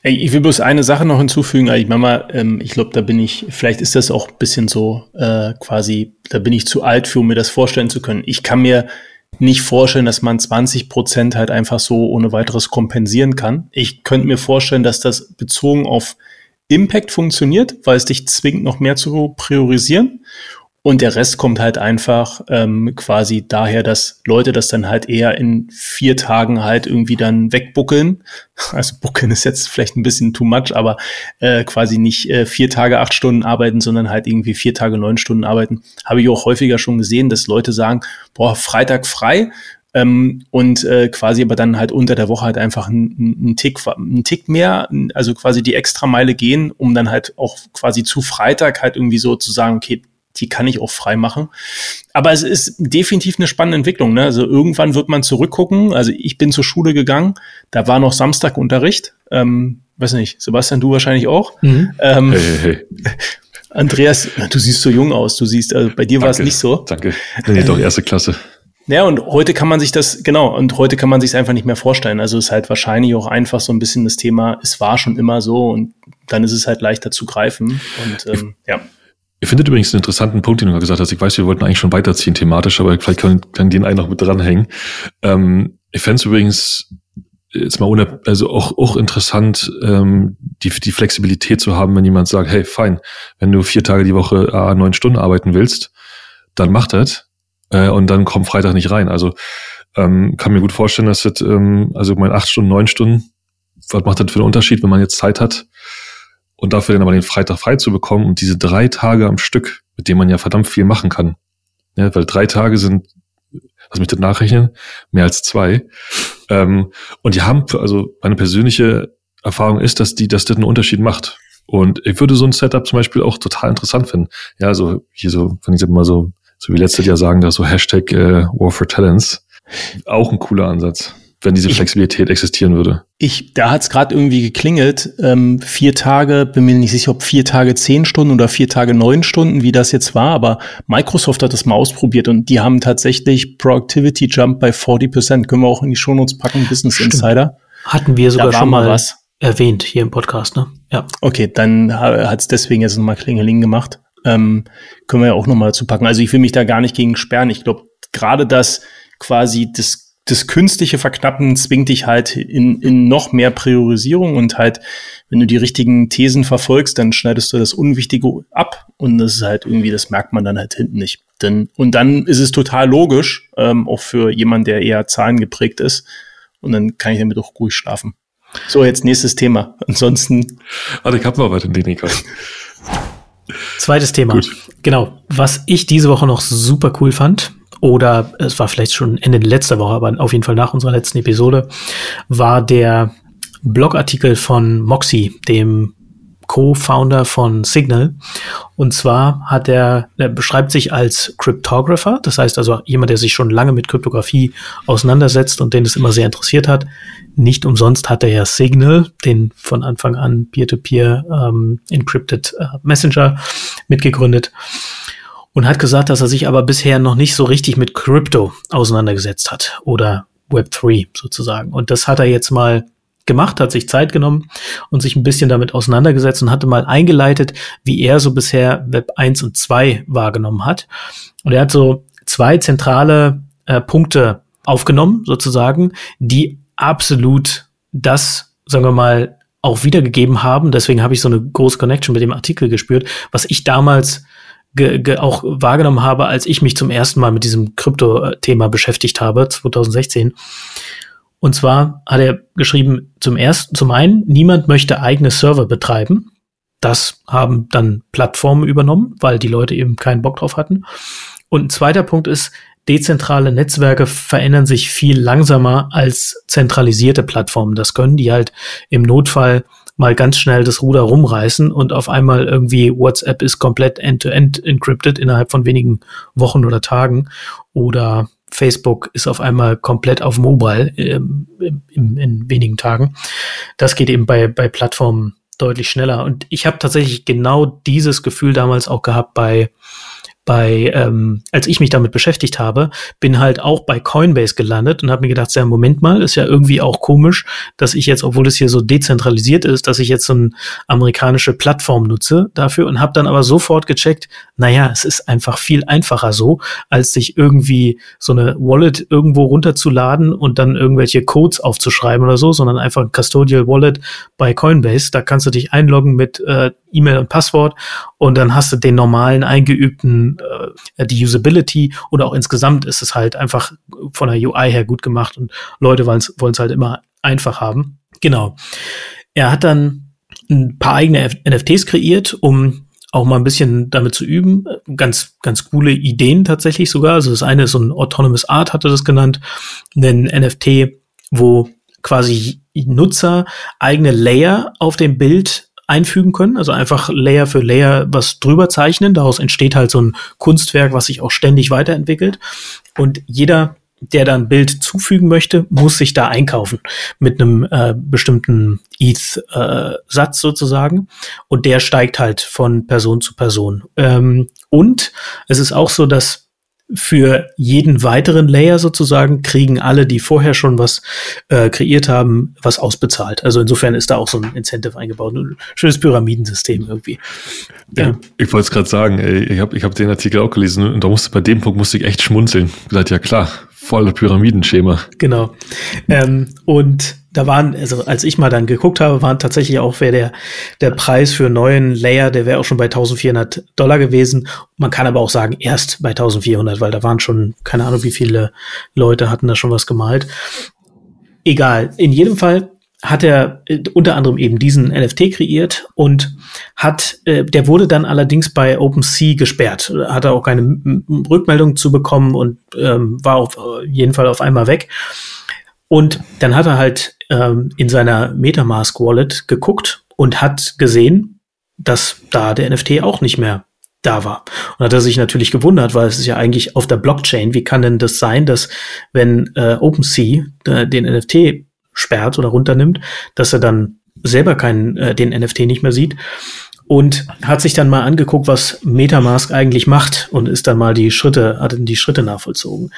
Speaker 3: Ich will bloß eine Sache noch hinzufügen. Ich Mama, ähm, ich glaube, da bin ich, vielleicht ist das auch ein bisschen so äh, quasi, da bin ich zu alt für, um mir das vorstellen zu können. Ich kann mir nicht vorstellen, dass man 20 Prozent halt einfach so ohne weiteres kompensieren kann. Ich könnte mir vorstellen, dass das bezogen auf Impact funktioniert, weil es dich zwingt, noch mehr zu priorisieren. Und der Rest kommt halt einfach ähm, quasi daher, dass Leute das dann halt eher in vier Tagen halt irgendwie dann wegbuckeln. Also buckeln ist jetzt vielleicht ein bisschen too much, aber äh, quasi nicht äh, vier Tage acht Stunden arbeiten, sondern halt irgendwie vier Tage neun Stunden arbeiten. Habe ich auch häufiger schon gesehen, dass Leute sagen, boah, Freitag frei, ähm, und äh, quasi aber dann halt unter der Woche halt einfach einen Tick, einen Tick mehr, also quasi die extra Meile gehen, um dann halt auch quasi zu Freitag halt irgendwie so zu sagen, okay, die kann ich auch frei machen. Aber es ist definitiv eine spannende Entwicklung. Ne? Also irgendwann wird man zurückgucken. Also ich bin zur Schule gegangen, da war noch Samstagunterricht. Ähm, weiß nicht, Sebastian, du wahrscheinlich auch. Mhm. Ähm, hey, hey, hey. Andreas, du siehst so jung aus. Du siehst, also bei dir war es nicht so.
Speaker 2: Danke. Nee, doch erste Klasse.
Speaker 3: Ja, und heute kann man sich das, genau, und heute kann man sich einfach nicht mehr vorstellen. Also ist halt wahrscheinlich auch einfach so ein bisschen das Thema, es war schon immer so und dann ist es halt leichter zu greifen. Und ähm, ja.
Speaker 2: Ihr findet übrigens einen interessanten Punkt, den du gesagt hast. Ich weiß, wir wollten eigentlich schon weiterziehen thematisch, aber vielleicht können, können den einen noch mit dranhängen. Ähm, ich fände es übrigens jetzt mal ohne, also auch, auch interessant, ähm, die, die Flexibilität zu haben, wenn jemand sagt, hey, fein, wenn du vier Tage die Woche äh, neun Stunden arbeiten willst, dann mach das äh, und dann komm Freitag nicht rein. Also ähm, kann mir gut vorstellen, dass das, ähm, also mein acht Stunden, neun Stunden, was macht das für einen Unterschied, wenn man jetzt Zeit hat und dafür dann aber den Freitag frei zu bekommen und diese drei Tage am Stück, mit denen man ja verdammt viel machen kann. Ja, weil drei Tage sind, lass mich das nachrechnen, mehr als zwei. Ähm, und die haben, also meine persönliche Erfahrung ist, dass die, dass das einen Unterschied macht. Und ich würde so ein Setup zum Beispiel auch total interessant finden. Ja, so hier so, wenn ich jetzt mal so, so wie letztes Jahr sagen, da so Hashtag äh, War for Talents. Auch ein cooler Ansatz, wenn diese Flexibilität ich, existieren würde.
Speaker 3: Ich, da hat es gerade irgendwie geklingelt. Ähm, vier Tage, bin mir nicht sicher, ob vier Tage zehn Stunden oder vier Tage neun Stunden, wie das jetzt war, aber Microsoft hat das mal ausprobiert und die haben tatsächlich Productivity Jump bei 40%. Können wir auch in die Shownotes packen, Business Stimmt. Insider.
Speaker 1: Hatten wir sogar schon mal was erwähnt hier im Podcast, ne?
Speaker 3: Ja. Okay, dann hat es deswegen jetzt nochmal Klingeling gemacht. Ähm, können wir ja auch nochmal dazu packen. Also ich will mich da gar nicht gegen sperren. Ich glaube, gerade das quasi das, das künstliche Verknappen zwingt dich halt in, in noch mehr Priorisierung und halt, wenn du die richtigen Thesen verfolgst, dann schneidest du das Unwichtige ab und das ist halt irgendwie, das merkt man dann halt hinten nicht. Denn, und dann ist es total logisch, ähm, auch für jemanden, der eher Zahlen geprägt ist und dann kann ich damit auch ruhig schlafen. So, jetzt nächstes Thema. Ansonsten.
Speaker 2: Warte, ich hab noch weiter, den ich
Speaker 1: Zweites Thema. Gut. Genau. Was ich diese Woche noch super cool fand, oder es war vielleicht schon Ende letzter Woche, aber auf jeden Fall nach unserer letzten Episode, war der Blogartikel von Moxie, dem Co-Founder von Signal. Und zwar hat er, er beschreibt sich als Cryptographer, das heißt also jemand, der sich schon lange mit Kryptographie auseinandersetzt und den es immer sehr interessiert hat. Nicht umsonst hat er ja Signal, den von Anfang an Peer-to-Peer -Peer, ähm, Encrypted äh, Messenger mitgegründet und hat gesagt, dass er sich aber bisher noch nicht so richtig mit Crypto auseinandergesetzt hat oder Web3 sozusagen. Und das hat er jetzt mal gemacht, hat sich Zeit genommen und sich ein bisschen damit auseinandergesetzt und hatte mal eingeleitet, wie er so bisher Web 1 und 2 wahrgenommen hat. Und er hat so zwei zentrale äh, Punkte aufgenommen, sozusagen, die absolut das, sagen wir mal, auch wiedergegeben haben. Deswegen habe ich so eine große Connection mit dem Artikel gespürt, was ich damals auch wahrgenommen habe, als ich mich zum ersten Mal mit diesem Krypto-Thema beschäftigt habe, 2016. Und zwar hat er geschrieben, zum ersten, zum einen, niemand möchte eigene Server betreiben. Das haben dann Plattformen übernommen, weil die Leute eben keinen Bock drauf hatten. Und ein zweiter Punkt ist, dezentrale Netzwerke verändern sich viel langsamer als zentralisierte Plattformen. Das können die halt im Notfall mal ganz schnell das Ruder rumreißen und auf einmal irgendwie WhatsApp ist komplett end-to-end -end encrypted innerhalb von wenigen Wochen oder Tagen oder Facebook ist auf einmal komplett auf Mobile ähm, in, in wenigen Tagen. Das geht eben bei, bei Plattformen deutlich schneller. Und ich habe tatsächlich genau dieses Gefühl damals auch gehabt bei bei, ähm, als ich mich damit beschäftigt habe, bin halt auch bei Coinbase gelandet und habe mir gedacht, ja, Moment mal, ist ja irgendwie auch komisch, dass ich jetzt, obwohl es hier so dezentralisiert ist, dass ich jetzt so eine amerikanische Plattform nutze dafür und habe dann aber sofort gecheckt, naja, es ist einfach viel einfacher so, als sich irgendwie so eine Wallet irgendwo runterzuladen und dann irgendwelche Codes aufzuschreiben oder so, sondern einfach ein Custodial Wallet bei Coinbase. Da kannst du dich einloggen mit äh, E-Mail und Passwort und dann hast du den normalen eingeübten äh, die Usability oder auch insgesamt ist es halt einfach von der UI her gut gemacht und Leute wollen es halt immer einfach haben. Genau. Er hat dann ein paar eigene NFTs kreiert, um auch mal ein bisschen damit zu üben. Ganz, ganz coole Ideen tatsächlich sogar. Also das eine ist so ein Autonomous Art, hatte das genannt. Ein NFT, wo quasi Nutzer eigene Layer auf dem Bild einfügen können, also einfach Layer für Layer was drüber zeichnen. Daraus entsteht halt so ein Kunstwerk, was sich auch ständig weiterentwickelt. Und jeder, der da ein Bild zufügen möchte, muss sich da einkaufen mit einem äh, bestimmten ETH-Satz äh, sozusagen. Und der steigt halt von Person zu Person. Ähm, und es ist auch so, dass für jeden weiteren Layer sozusagen kriegen alle, die vorher schon was äh, kreiert haben, was ausbezahlt. Also insofern ist da auch so ein Incentive eingebaut. Ein schönes Pyramidensystem irgendwie.
Speaker 2: Ja. Ich, ich wollte es gerade sagen, ey, ich habe ich hab den Artikel auch gelesen und da musste bei dem Punkt musste ich echt schmunzeln. Ich gesagt, ja klar, volle Pyramidenschema.
Speaker 1: Genau. Ähm, und da waren, also als ich mal dann geguckt habe, waren tatsächlich auch wäre der, der Preis für einen neuen Layer, der wäre auch schon bei 1400 Dollar gewesen. Man kann aber auch sagen, erst bei 1400, weil da waren schon, keine Ahnung, wie viele Leute hatten da schon was gemalt. Egal. In jedem Fall hat er äh, unter anderem eben diesen NFT kreiert und hat, äh, der wurde dann allerdings bei OpenSea gesperrt. Hat er auch keine Rückmeldung zu bekommen und ähm, war auf jeden Fall auf einmal weg. Und dann hat er halt ähm, in seiner Metamask Wallet geguckt und hat gesehen, dass da der NFT auch nicht mehr da war. Und hat er sich natürlich gewundert, weil es ist ja eigentlich auf der Blockchain. Wie kann denn das sein, dass wenn äh, OpenSea äh, den NFT sperrt oder runternimmt, dass er dann selber keinen äh, den NFT nicht mehr sieht? Und hat sich dann mal angeguckt, was Metamask eigentlich macht und ist dann mal die Schritte, hat die Schritte nachvollzogen.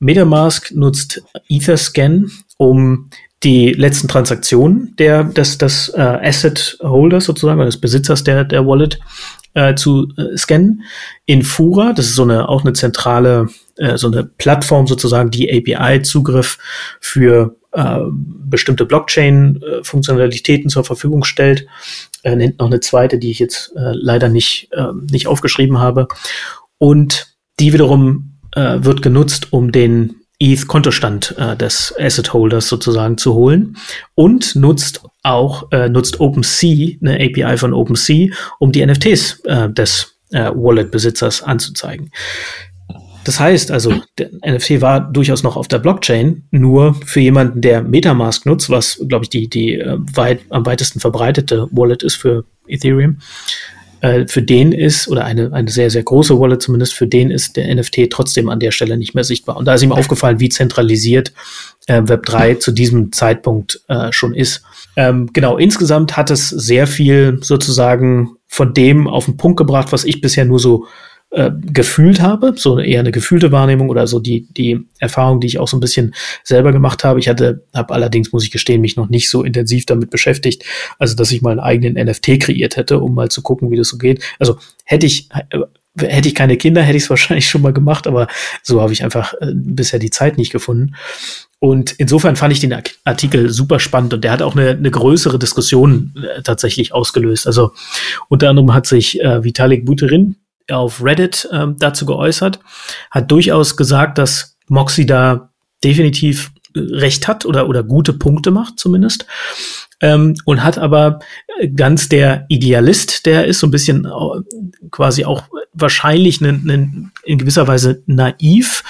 Speaker 1: Metamask nutzt Etherscan, um die letzten Transaktionen der, des, des äh, Asset Holders sozusagen, des Besitzers der, der Wallet äh, zu äh, scannen. In Fura, das ist so eine, auch eine zentrale, äh, so eine Plattform sozusagen, die API-Zugriff für äh, bestimmte Blockchain-Funktionalitäten zur Verfügung stellt. Er nennt noch eine zweite, die ich jetzt äh, leider nicht, äh, nicht aufgeschrieben habe. Und die wiederum äh, wird genutzt, um den ETH-Kontostand äh, des Asset Holders sozusagen zu holen und nutzt auch äh, nutzt OpenSea eine API von OpenSea, um die NFTs äh, des äh, Wallet-Besitzers anzuzeigen. Das heißt also, der NFT war durchaus noch auf der Blockchain, nur für jemanden, der MetaMask nutzt, was, glaube ich, die, die äh, weit, am weitesten verbreitete Wallet ist für Ethereum, äh, für den ist, oder eine, eine sehr, sehr große Wallet zumindest, für den ist der NFT trotzdem an der Stelle nicht mehr sichtbar. Und da ist ihm aufgefallen, wie zentralisiert äh, Web3 zu diesem Zeitpunkt äh, schon ist. Ähm, genau, insgesamt hat es sehr viel sozusagen von dem auf den Punkt gebracht, was ich bisher nur so äh, gefühlt habe, so eher eine gefühlte Wahrnehmung oder so die, die Erfahrung, die ich auch so ein bisschen selber gemacht habe. Ich hatte, habe allerdings, muss ich gestehen, mich noch nicht so intensiv damit beschäftigt, also dass ich mal einen eigenen NFT kreiert hätte, um mal zu gucken, wie das so geht. Also hätte ich, äh, hätte ich keine Kinder, hätte ich es wahrscheinlich schon mal gemacht, aber so habe ich einfach äh, bisher die Zeit nicht gefunden. Und insofern fand ich den Artikel super spannend und der hat auch eine, eine größere Diskussion äh, tatsächlich ausgelöst. Also unter anderem hat sich äh, Vitalik Buterin, auf Reddit ähm, dazu geäußert, hat durchaus gesagt, dass Moxie da definitiv äh, recht hat oder, oder gute Punkte macht zumindest. Ähm, und hat aber ganz der Idealist, der ist so ein bisschen äh, quasi auch wahrscheinlich ne, ne, in gewisser Weise naiv,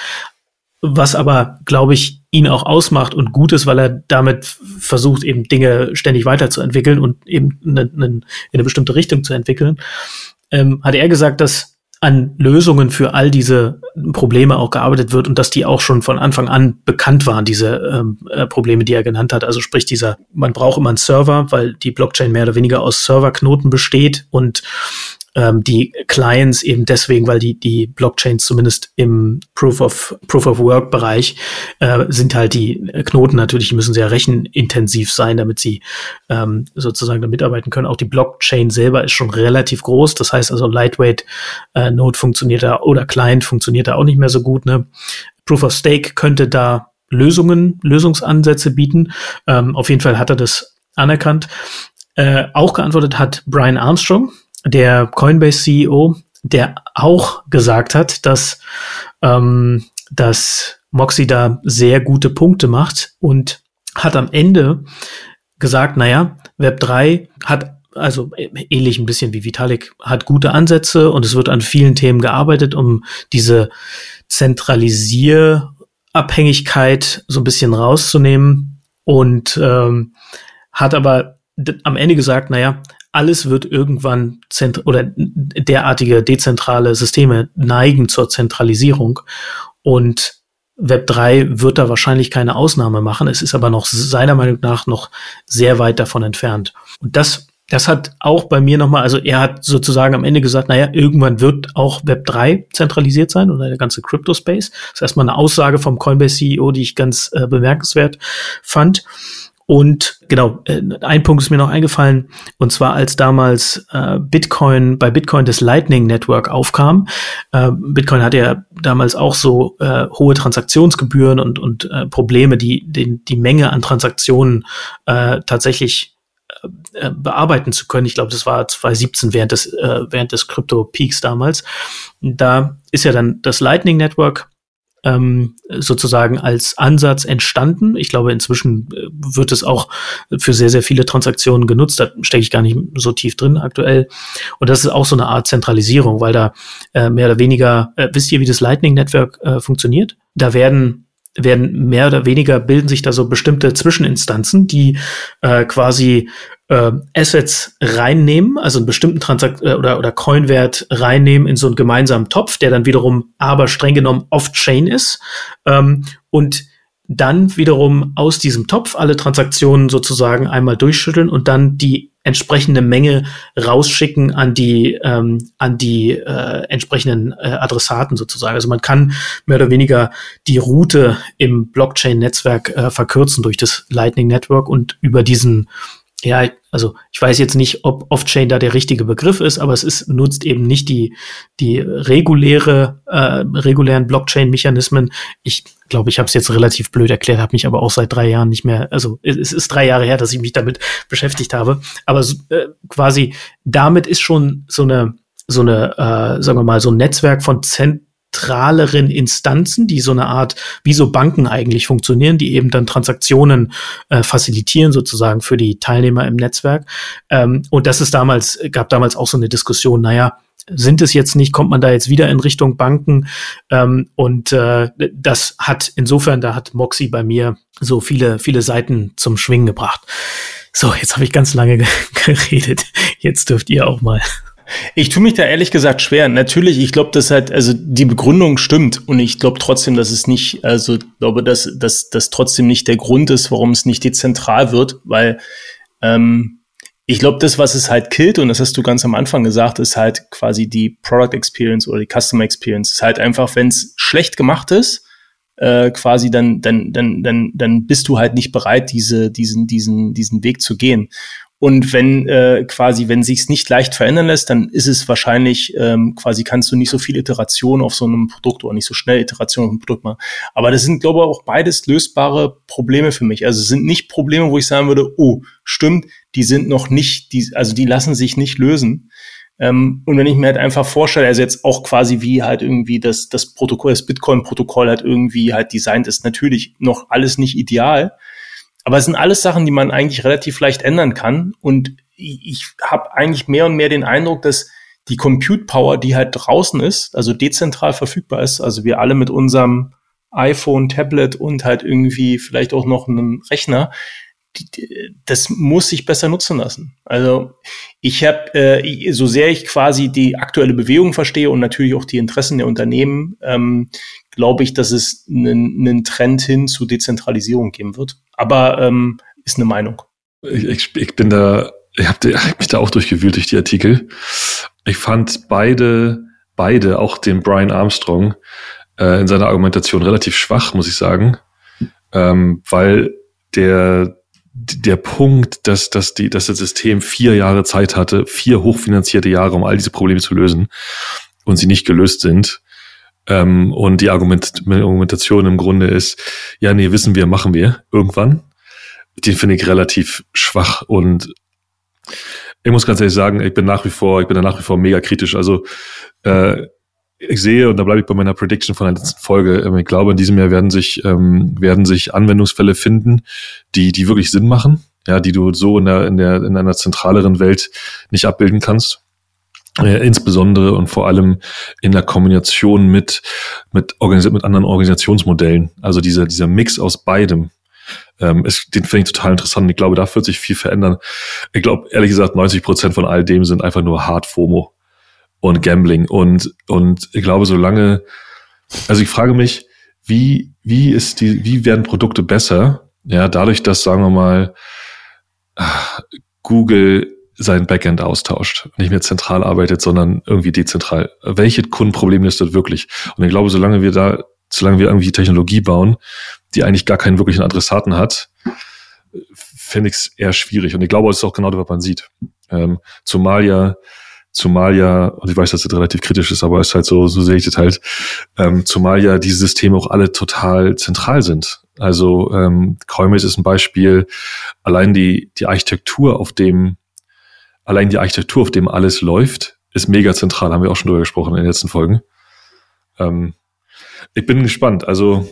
Speaker 1: was aber, glaube ich, ihn auch ausmacht und gut ist, weil er damit versucht, eben Dinge ständig weiterzuentwickeln und eben ne, in eine bestimmte Richtung zu entwickeln ähm, hat er gesagt, dass an Lösungen für all diese Probleme auch gearbeitet wird und dass die auch schon von Anfang an bekannt waren, diese ähm, äh, Probleme, die er genannt hat. Also sprich dieser, man braucht immer einen Server, weil die Blockchain mehr oder weniger aus Serverknoten besteht und ähm, die Clients eben deswegen, weil die, die Blockchains zumindest im Proof of, Proof of Work Bereich äh, sind halt die Knoten natürlich, müssen sehr rechenintensiv sein, damit sie ähm, sozusagen damit arbeiten können. Auch die Blockchain selber ist schon relativ groß. Das heißt also Lightweight äh, Node funktioniert da oder Client funktioniert da auch nicht mehr so gut. Ne? Proof of Stake könnte da Lösungen, Lösungsansätze bieten. Ähm, auf jeden Fall hat er das anerkannt. Äh, auch geantwortet hat Brian Armstrong, der Coinbase CEO, der auch gesagt hat, dass, ähm, dass Moxie da sehr gute Punkte macht und hat am Ende gesagt, naja, Web 3 hat also ähnlich ein bisschen wie Vitalik, hat gute Ansätze und es wird an vielen Themen gearbeitet, um diese Zentralisierabhängigkeit so ein bisschen rauszunehmen und ähm, hat aber am Ende gesagt, naja, alles wird irgendwann zent oder derartige dezentrale Systeme neigen zur Zentralisierung und Web 3 wird da wahrscheinlich keine Ausnahme machen. Es ist aber noch seiner Meinung nach noch sehr weit davon entfernt. Und das das hat auch bei mir nochmal, also er hat sozusagen am Ende gesagt, naja, irgendwann wird auch Web 3 zentralisiert sein oder der ganze Crypto-Space. Das ist erstmal eine Aussage vom Coinbase-CEO, die ich ganz äh, bemerkenswert fand. Und genau, äh, ein Punkt ist mir noch eingefallen, und zwar als damals äh, Bitcoin, bei Bitcoin das Lightning Network aufkam. Äh, Bitcoin hatte ja damals auch so äh, hohe Transaktionsgebühren und, und äh, Probleme, die den, die Menge an Transaktionen äh, tatsächlich bearbeiten zu können. Ich glaube, das war 2017 während des, äh, während des Crypto-Peaks damals. Da ist ja dann das Lightning Network ähm, sozusagen als Ansatz entstanden. Ich glaube, inzwischen äh, wird es auch für sehr, sehr viele Transaktionen genutzt. Da stecke ich gar nicht so tief drin aktuell. Und das ist auch so eine Art Zentralisierung, weil da äh, mehr oder weniger, äh, wisst ihr, wie das Lightning Network äh, funktioniert? Da werden werden mehr oder weniger bilden sich da so bestimmte Zwischeninstanzen, die äh, quasi äh, Assets reinnehmen, also einen bestimmten Transakt äh, oder, oder Coinwert reinnehmen in so einen gemeinsamen Topf, der dann wiederum aber streng genommen off-chain ist. Ähm, und dann wiederum aus diesem Topf alle Transaktionen sozusagen einmal durchschütteln und dann die entsprechende Menge rausschicken an die ähm, an die äh, entsprechenden äh, Adressaten sozusagen. Also man kann mehr oder weniger die Route im Blockchain-Netzwerk äh, verkürzen durch das Lightning Network und über diesen ja, also ich weiß jetzt nicht, ob Off-Chain da der richtige Begriff ist, aber es ist, nutzt eben nicht die, die reguläre, äh, regulären Blockchain-Mechanismen. Ich glaube, ich habe es jetzt relativ blöd erklärt, habe mich aber auch seit drei Jahren nicht mehr, also es ist drei Jahre her, dass ich mich damit beschäftigt habe. Aber äh, quasi damit ist schon so eine, so eine, äh, sagen wir mal, so ein Netzwerk von Zent zentraleren Instanzen, die so eine Art, wie so Banken eigentlich funktionieren, die eben dann Transaktionen äh, facilitieren sozusagen für die Teilnehmer im Netzwerk. Ähm, und das ist damals, gab damals auch so eine Diskussion, naja, sind es jetzt nicht, kommt man da jetzt wieder in Richtung Banken? Ähm, und äh, das hat insofern, da hat Moxie bei mir so viele, viele Seiten zum Schwingen gebracht. So, jetzt habe ich ganz lange geredet. Jetzt dürft ihr auch mal.
Speaker 3: Ich tue mich da ehrlich gesagt schwer. Natürlich, ich glaube, dass halt, also die Begründung stimmt und ich glaube trotzdem, dass es nicht, also glaube, dass dass das trotzdem nicht der Grund ist, warum es nicht dezentral wird, weil ähm, ich glaube, das, was es halt killt, und das hast du ganz am Anfang gesagt, ist halt quasi die Product Experience oder die Customer Experience. Ist halt einfach, wenn es schlecht gemacht ist, äh, quasi dann, dann, dann, dann, dann bist du halt nicht bereit, diese, diesen, diesen, diesen Weg zu gehen. Und wenn äh, quasi, wenn sich's nicht leicht verändern lässt, dann ist es wahrscheinlich ähm, quasi kannst du nicht so viel Iteration auf so einem Produkt oder nicht so schnell Iteration auf einem Produkt machen. Aber das sind, glaube ich, auch beides lösbare Probleme für mich. Also es sind nicht Probleme, wo ich sagen würde, oh, stimmt, die sind noch nicht, die, also die lassen sich nicht lösen. Ähm, und wenn ich mir halt einfach vorstelle, also jetzt auch quasi wie halt irgendwie das, das Protokoll, das Bitcoin-Protokoll halt irgendwie halt designt ist, natürlich noch alles nicht ideal. Aber es sind alles Sachen, die man eigentlich relativ leicht ändern kann. Und ich, habe eigentlich mehr und mehr den Eindruck, dass die Compute Power, die halt draußen ist, also dezentral verfügbar ist, also wir alle mit unserem iPhone, Tablet und halt irgendwie vielleicht auch noch einem Rechner, das muss sich besser nutzen lassen. Also ich habe, äh, so sehr ich quasi die aktuelle Bewegung verstehe und natürlich auch die Interessen der Unternehmen, ähm, glaube ich, dass es einen, einen Trend hin zu Dezentralisierung geben wird. Aber ähm, ist eine Meinung.
Speaker 2: Ich, ich, ich bin da, ich habe hab mich da auch durchgewühlt durch die Artikel. Ich fand beide, beide, auch den Brian Armstrong, äh, in seiner Argumentation relativ schwach, muss ich sagen, ähm, weil der der Punkt, dass, dass, die, dass das System vier Jahre Zeit hatte, vier hochfinanzierte Jahre, um all diese Probleme zu lösen und sie nicht gelöst sind. Ähm, und die Argument, Argumentation im Grunde ist, ja, nee, wissen wir, machen wir irgendwann. Den finde ich relativ schwach und ich muss ganz ehrlich sagen, ich bin nach wie vor, ich bin da nach wie vor mega kritisch. Also äh, ich sehe, und da bleibe ich bei meiner Prediction von der letzten Folge, ähm, ich glaube, in diesem Jahr werden sich, ähm, werden sich Anwendungsfälle finden, die, die wirklich Sinn machen, ja, die du so in der, in der, in einer zentraleren Welt nicht abbilden kannst. Insbesondere und vor allem in der Kombination mit, mit, mit anderen Organisationsmodellen. Also dieser, dieser Mix aus beidem, ähm, ist, den finde ich total interessant. Ich glaube, da wird sich viel verändern. Ich glaube, ehrlich gesagt, 90 Prozent von all dem sind einfach nur Hard FOMO und Gambling. Und, und ich glaube, solange, also ich frage mich, wie, wie ist die, wie werden Produkte besser? Ja, dadurch, dass, sagen wir mal, Google sein Backend austauscht, nicht mehr zentral arbeitet, sondern irgendwie dezentral. Welche Kundenprobleme ist das wirklich? Und ich glaube, solange wir da, solange wir irgendwie Technologie bauen, die eigentlich gar keinen wirklichen Adressaten hat, fände ich es eher schwierig. Und ich glaube, es ist auch genau das, was man sieht. Ähm, zumal ja, zumal ja, und ich weiß, dass das relativ kritisch ist, aber es ist halt so, so sehe ich das halt, ähm, zumal ja diese Systeme auch alle total zentral sind. Also ähm, Coinbase ist ein Beispiel, allein die, die Architektur, auf dem, allein die Architektur, auf dem alles läuft, ist mega zentral, haben wir auch schon drüber gesprochen in den letzten Folgen. Ähm, ich bin gespannt. Also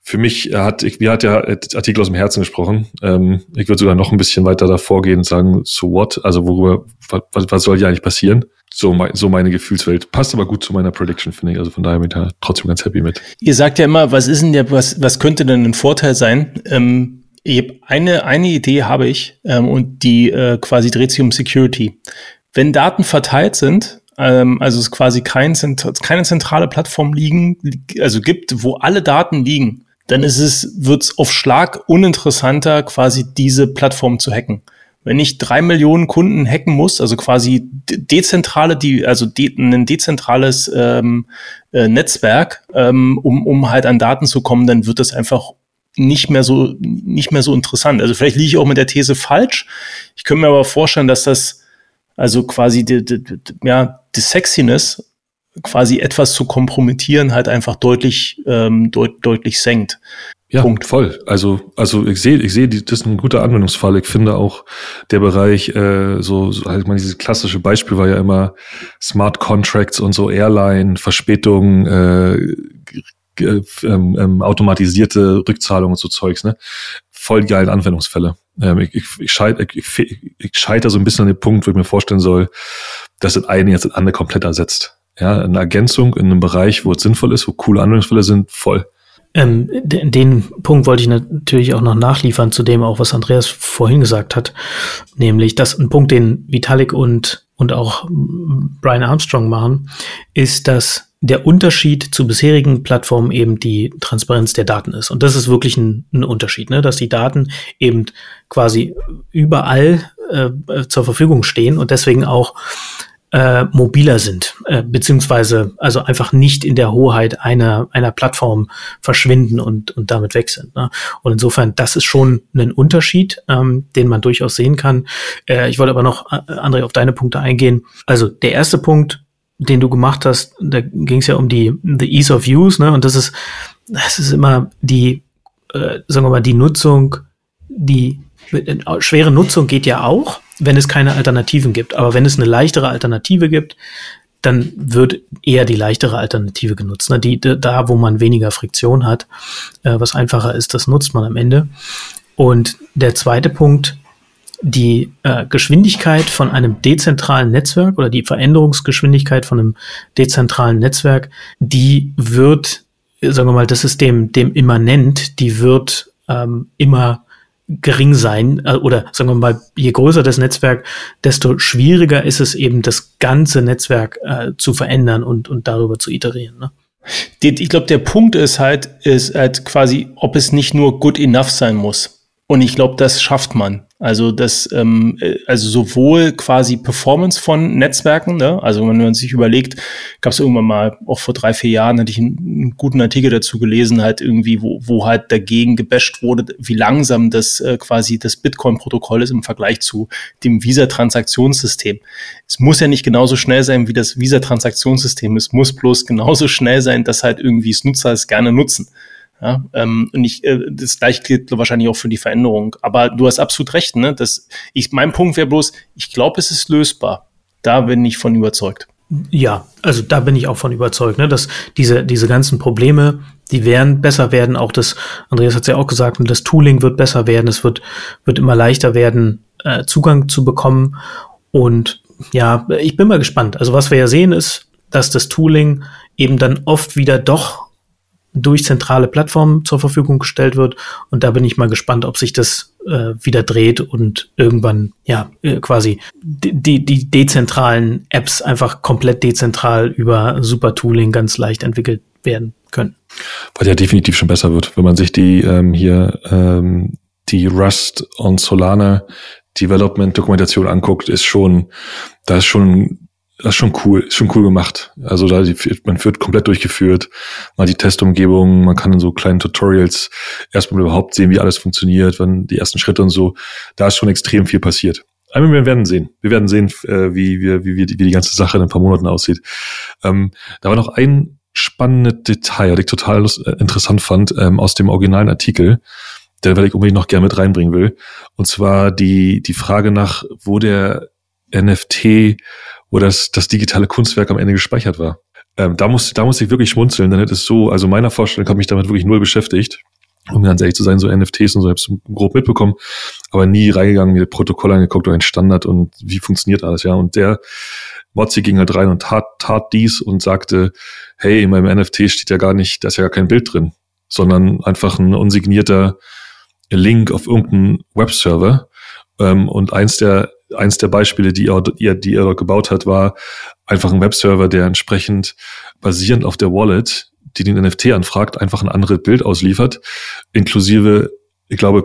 Speaker 2: für mich hat, ich, mir hat der Artikel aus dem Herzen gesprochen. Ähm, ich würde sogar noch ein bisschen weiter davor gehen und sagen, so what? Also worüber, was, was soll hier eigentlich passieren? So, mein, so meine Gefühlswelt. Passt aber gut zu meiner Prediction, finde ich. Also von daher bin ich da trotzdem ganz happy mit.
Speaker 3: Ihr sagt ja immer, was ist denn der, was, was könnte denn ein Vorteil sein? Ähm, eine, eine Idee habe ich, ähm, und die äh, quasi dreht sich um Security. Wenn Daten verteilt sind, ähm, also es quasi kein, keine zentrale Plattform liegen, also gibt, wo alle Daten liegen, dann ist es, wird's auf Schlag uninteressanter, quasi diese Plattform zu hacken. Wenn ich drei Millionen Kunden hacken muss, also quasi dezentrale, die, also de, ein dezentrales ähm, äh, Netzwerk, ähm, um, um halt an Daten zu kommen, dann wird das einfach nicht mehr so, nicht mehr so interessant. Also vielleicht liege ich auch mit der These falsch. Ich könnte mir aber vorstellen, dass das, also quasi die, die, die, ja, die Sexiness quasi etwas zu kompromittieren halt einfach deutlich, ähm, deut deutlich senkt.
Speaker 2: Ja, Punkt. voll. Also, also ich sehe, ich sehe, das ist ein guter Anwendungsfall. Ich finde auch der Bereich, äh, so, so halt man dieses klassische Beispiel war ja immer Smart Contracts und so Airline, Verspätung, äh, ähm, ähm, automatisierte Rückzahlung und so Zeugs, ne? Voll geile Anwendungsfälle. Ähm, ich, ich, ich, scheit, ich, ich, scheiter so ein bisschen an den Punkt, wo ich mir vorstellen soll, dass das eine jetzt das andere komplett ersetzt. Ja, eine Ergänzung in einem Bereich, wo es sinnvoll ist, wo coole Anwendungsfälle sind, voll.
Speaker 1: Ähm, den Punkt wollte ich natürlich auch noch nachliefern zu dem auch, was Andreas vorhin gesagt hat, nämlich, dass ein Punkt, den Vitalik und, und auch Brian Armstrong machen, ist, dass der Unterschied zu bisherigen Plattformen eben die Transparenz der Daten ist. Und das ist wirklich ein, ein Unterschied, ne? dass die Daten eben quasi überall äh, zur Verfügung stehen und deswegen auch äh, mobiler sind, äh, beziehungsweise also einfach nicht in der Hoheit einer, einer Plattform verschwinden und, und damit weg sind. Ne? Und insofern, das ist schon ein Unterschied, ähm, den man durchaus sehen kann. Äh, ich wollte aber noch, äh, André, auf deine Punkte eingehen. Also der erste Punkt, den du gemacht hast, da ging es ja um die the Ease of Use, ne? Und das ist, das ist immer die, äh, sagen wir mal, die Nutzung, die äh, schwere Nutzung geht ja auch, wenn es keine Alternativen gibt. Aber wenn es eine leichtere Alternative gibt, dann wird eher die leichtere Alternative genutzt. Ne? Die, da, wo man weniger Friktion hat, äh, was einfacher ist, das nutzt man am Ende. Und der zweite Punkt, die äh, Geschwindigkeit von einem dezentralen Netzwerk oder die Veränderungsgeschwindigkeit von einem dezentralen Netzwerk, die wird, sagen wir mal, das ist dem, dem immanent, die wird ähm, immer gering sein äh, oder sagen wir mal, je größer das Netzwerk, desto schwieriger ist es eben, das ganze Netzwerk äh, zu verändern und, und darüber zu iterieren. Ne?
Speaker 3: Ich glaube, der Punkt ist halt, ist halt quasi, ob es nicht nur good enough sein muss. Und ich glaube, das schafft man. Also das, ähm, äh, also sowohl quasi Performance von Netzwerken, ne? also wenn man sich überlegt, gab es irgendwann mal, auch vor drei, vier Jahren, hatte ich einen, einen, guten Artikel dazu gelesen, halt irgendwie, wo, wo halt dagegen gebasht wurde, wie langsam das äh, quasi das Bitcoin-Protokoll ist im Vergleich zu dem Visa-Transaktionssystem. Es muss ja nicht genauso schnell sein wie das Visa-Transaktionssystem. Es muss bloß genauso schnell sein, dass halt irgendwie es Nutzer es gerne nutzen. Ja, ähm, und ich, äh, das gleiche gilt wahrscheinlich auch für die Veränderung. Aber du hast absolut recht, ne? Das, ich, mein Punkt wäre bloß, ich glaube, es ist lösbar. Da bin ich von überzeugt.
Speaker 1: Ja, also da bin ich auch von überzeugt, ne, dass diese, diese ganzen Probleme, die werden besser werden. Auch das, Andreas hat es ja auch gesagt, das Tooling wird besser werden. Es wird, wird immer leichter werden, äh, Zugang zu bekommen. Und ja, ich bin mal gespannt. Also was wir ja sehen ist, dass das Tooling eben dann oft wieder doch durch zentrale Plattformen zur Verfügung gestellt wird. Und da bin ich mal gespannt, ob sich das äh, wieder dreht und irgendwann ja äh, quasi die, die dezentralen Apps einfach komplett dezentral über Super Tooling ganz leicht entwickelt werden können.
Speaker 2: Was ja definitiv schon besser wird, wenn man sich die ähm, hier ähm, die Rust und Solana Development-Dokumentation anguckt, ist schon, da ist schon das ist schon cool, ist schon cool gemacht. Also da man wird komplett durchgeführt, mal die Testumgebung, man kann in so kleinen Tutorials erstmal überhaupt sehen, wie alles funktioniert, wann die ersten Schritte und so. Da ist schon extrem viel passiert. Aber wir werden sehen. Wir werden sehen, äh, wie, wie, wie, wie, die, die ganze Sache in ein paar Monaten aussieht. Ähm, da war noch ein spannendes Detail, das ich total äh, interessant fand, ähm, aus dem originalen Artikel, der weil ich unbedingt noch gerne mit reinbringen will. Und zwar die, die Frage nach, wo der NFT wo das, das digitale Kunstwerk am Ende gespeichert war. Ähm, da muss, da muss ich wirklich schmunzeln, denn es so, also meiner Vorstellung habe mich damit wirklich null beschäftigt. Um ganz ehrlich zu sein, so NFTs und so, habe ich grob mitbekommen, aber nie reingegangen, mir Protokoll angeguckt oder ein Standard und wie funktioniert alles, ja. Und der Mozzi ging halt rein und tat, tat dies und sagte, hey, in meinem NFT steht ja gar nicht, da ist ja gar kein Bild drin, sondern einfach ein unsignierter Link auf irgendeinen Webserver. Ähm, und eins der eins der Beispiele, die er, die er dort gebaut hat, war einfach ein Webserver, der entsprechend basierend auf der Wallet, die den NFT anfragt, einfach ein anderes Bild ausliefert, inklusive, ich glaube,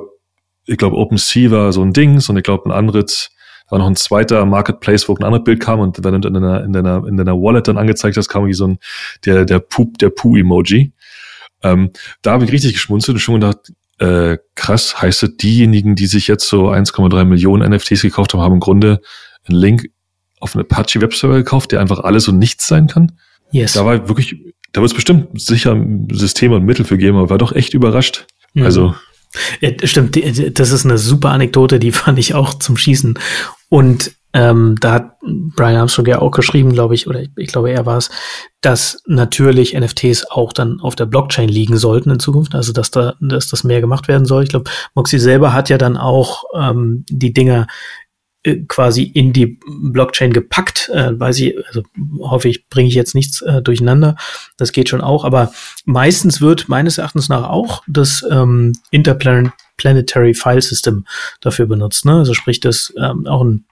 Speaker 2: ich glaube, OpenSea war so ein Ding, und ich glaube, ein anderes, da war noch ein zweiter Marketplace, wo ein anderes Bild kam und wenn du in deiner, in deiner, in deiner Wallet dann angezeigt hast, kam wie so ein, der, der Poop, der Poo-Emoji. Ähm, da habe ich richtig geschmunzelt und schon gedacht, äh, krass, heißt es, diejenigen, die sich jetzt so 1,3 Millionen NFTs gekauft haben, haben im Grunde einen Link auf einen Apache Webserver gekauft, der einfach alles und nichts sein kann. Yes. Da war wirklich, da wird es bestimmt sicher Systeme und Mittel für geben, aber war doch echt überrascht. Mhm. Also.
Speaker 1: Ja, stimmt, das ist eine super Anekdote, die fand ich auch zum Schießen. Und ähm, da hat Brian Armstrong ja auch geschrieben, glaube ich, oder ich, ich glaube, er war es, dass natürlich NFTs auch dann auf der Blockchain liegen sollten in Zukunft, also dass da, dass das mehr gemacht werden soll. Ich glaube, Moxie selber hat ja dann auch ähm, die Dinger äh, quasi in die Blockchain gepackt, äh, weiß ich, also hoffe ich, bringe ich jetzt nichts äh, durcheinander. Das geht schon auch, aber meistens wird meines Erachtens nach auch das ähm, Interplanetary File System dafür benutzt. Ne? Also sprich, das ähm, auch ein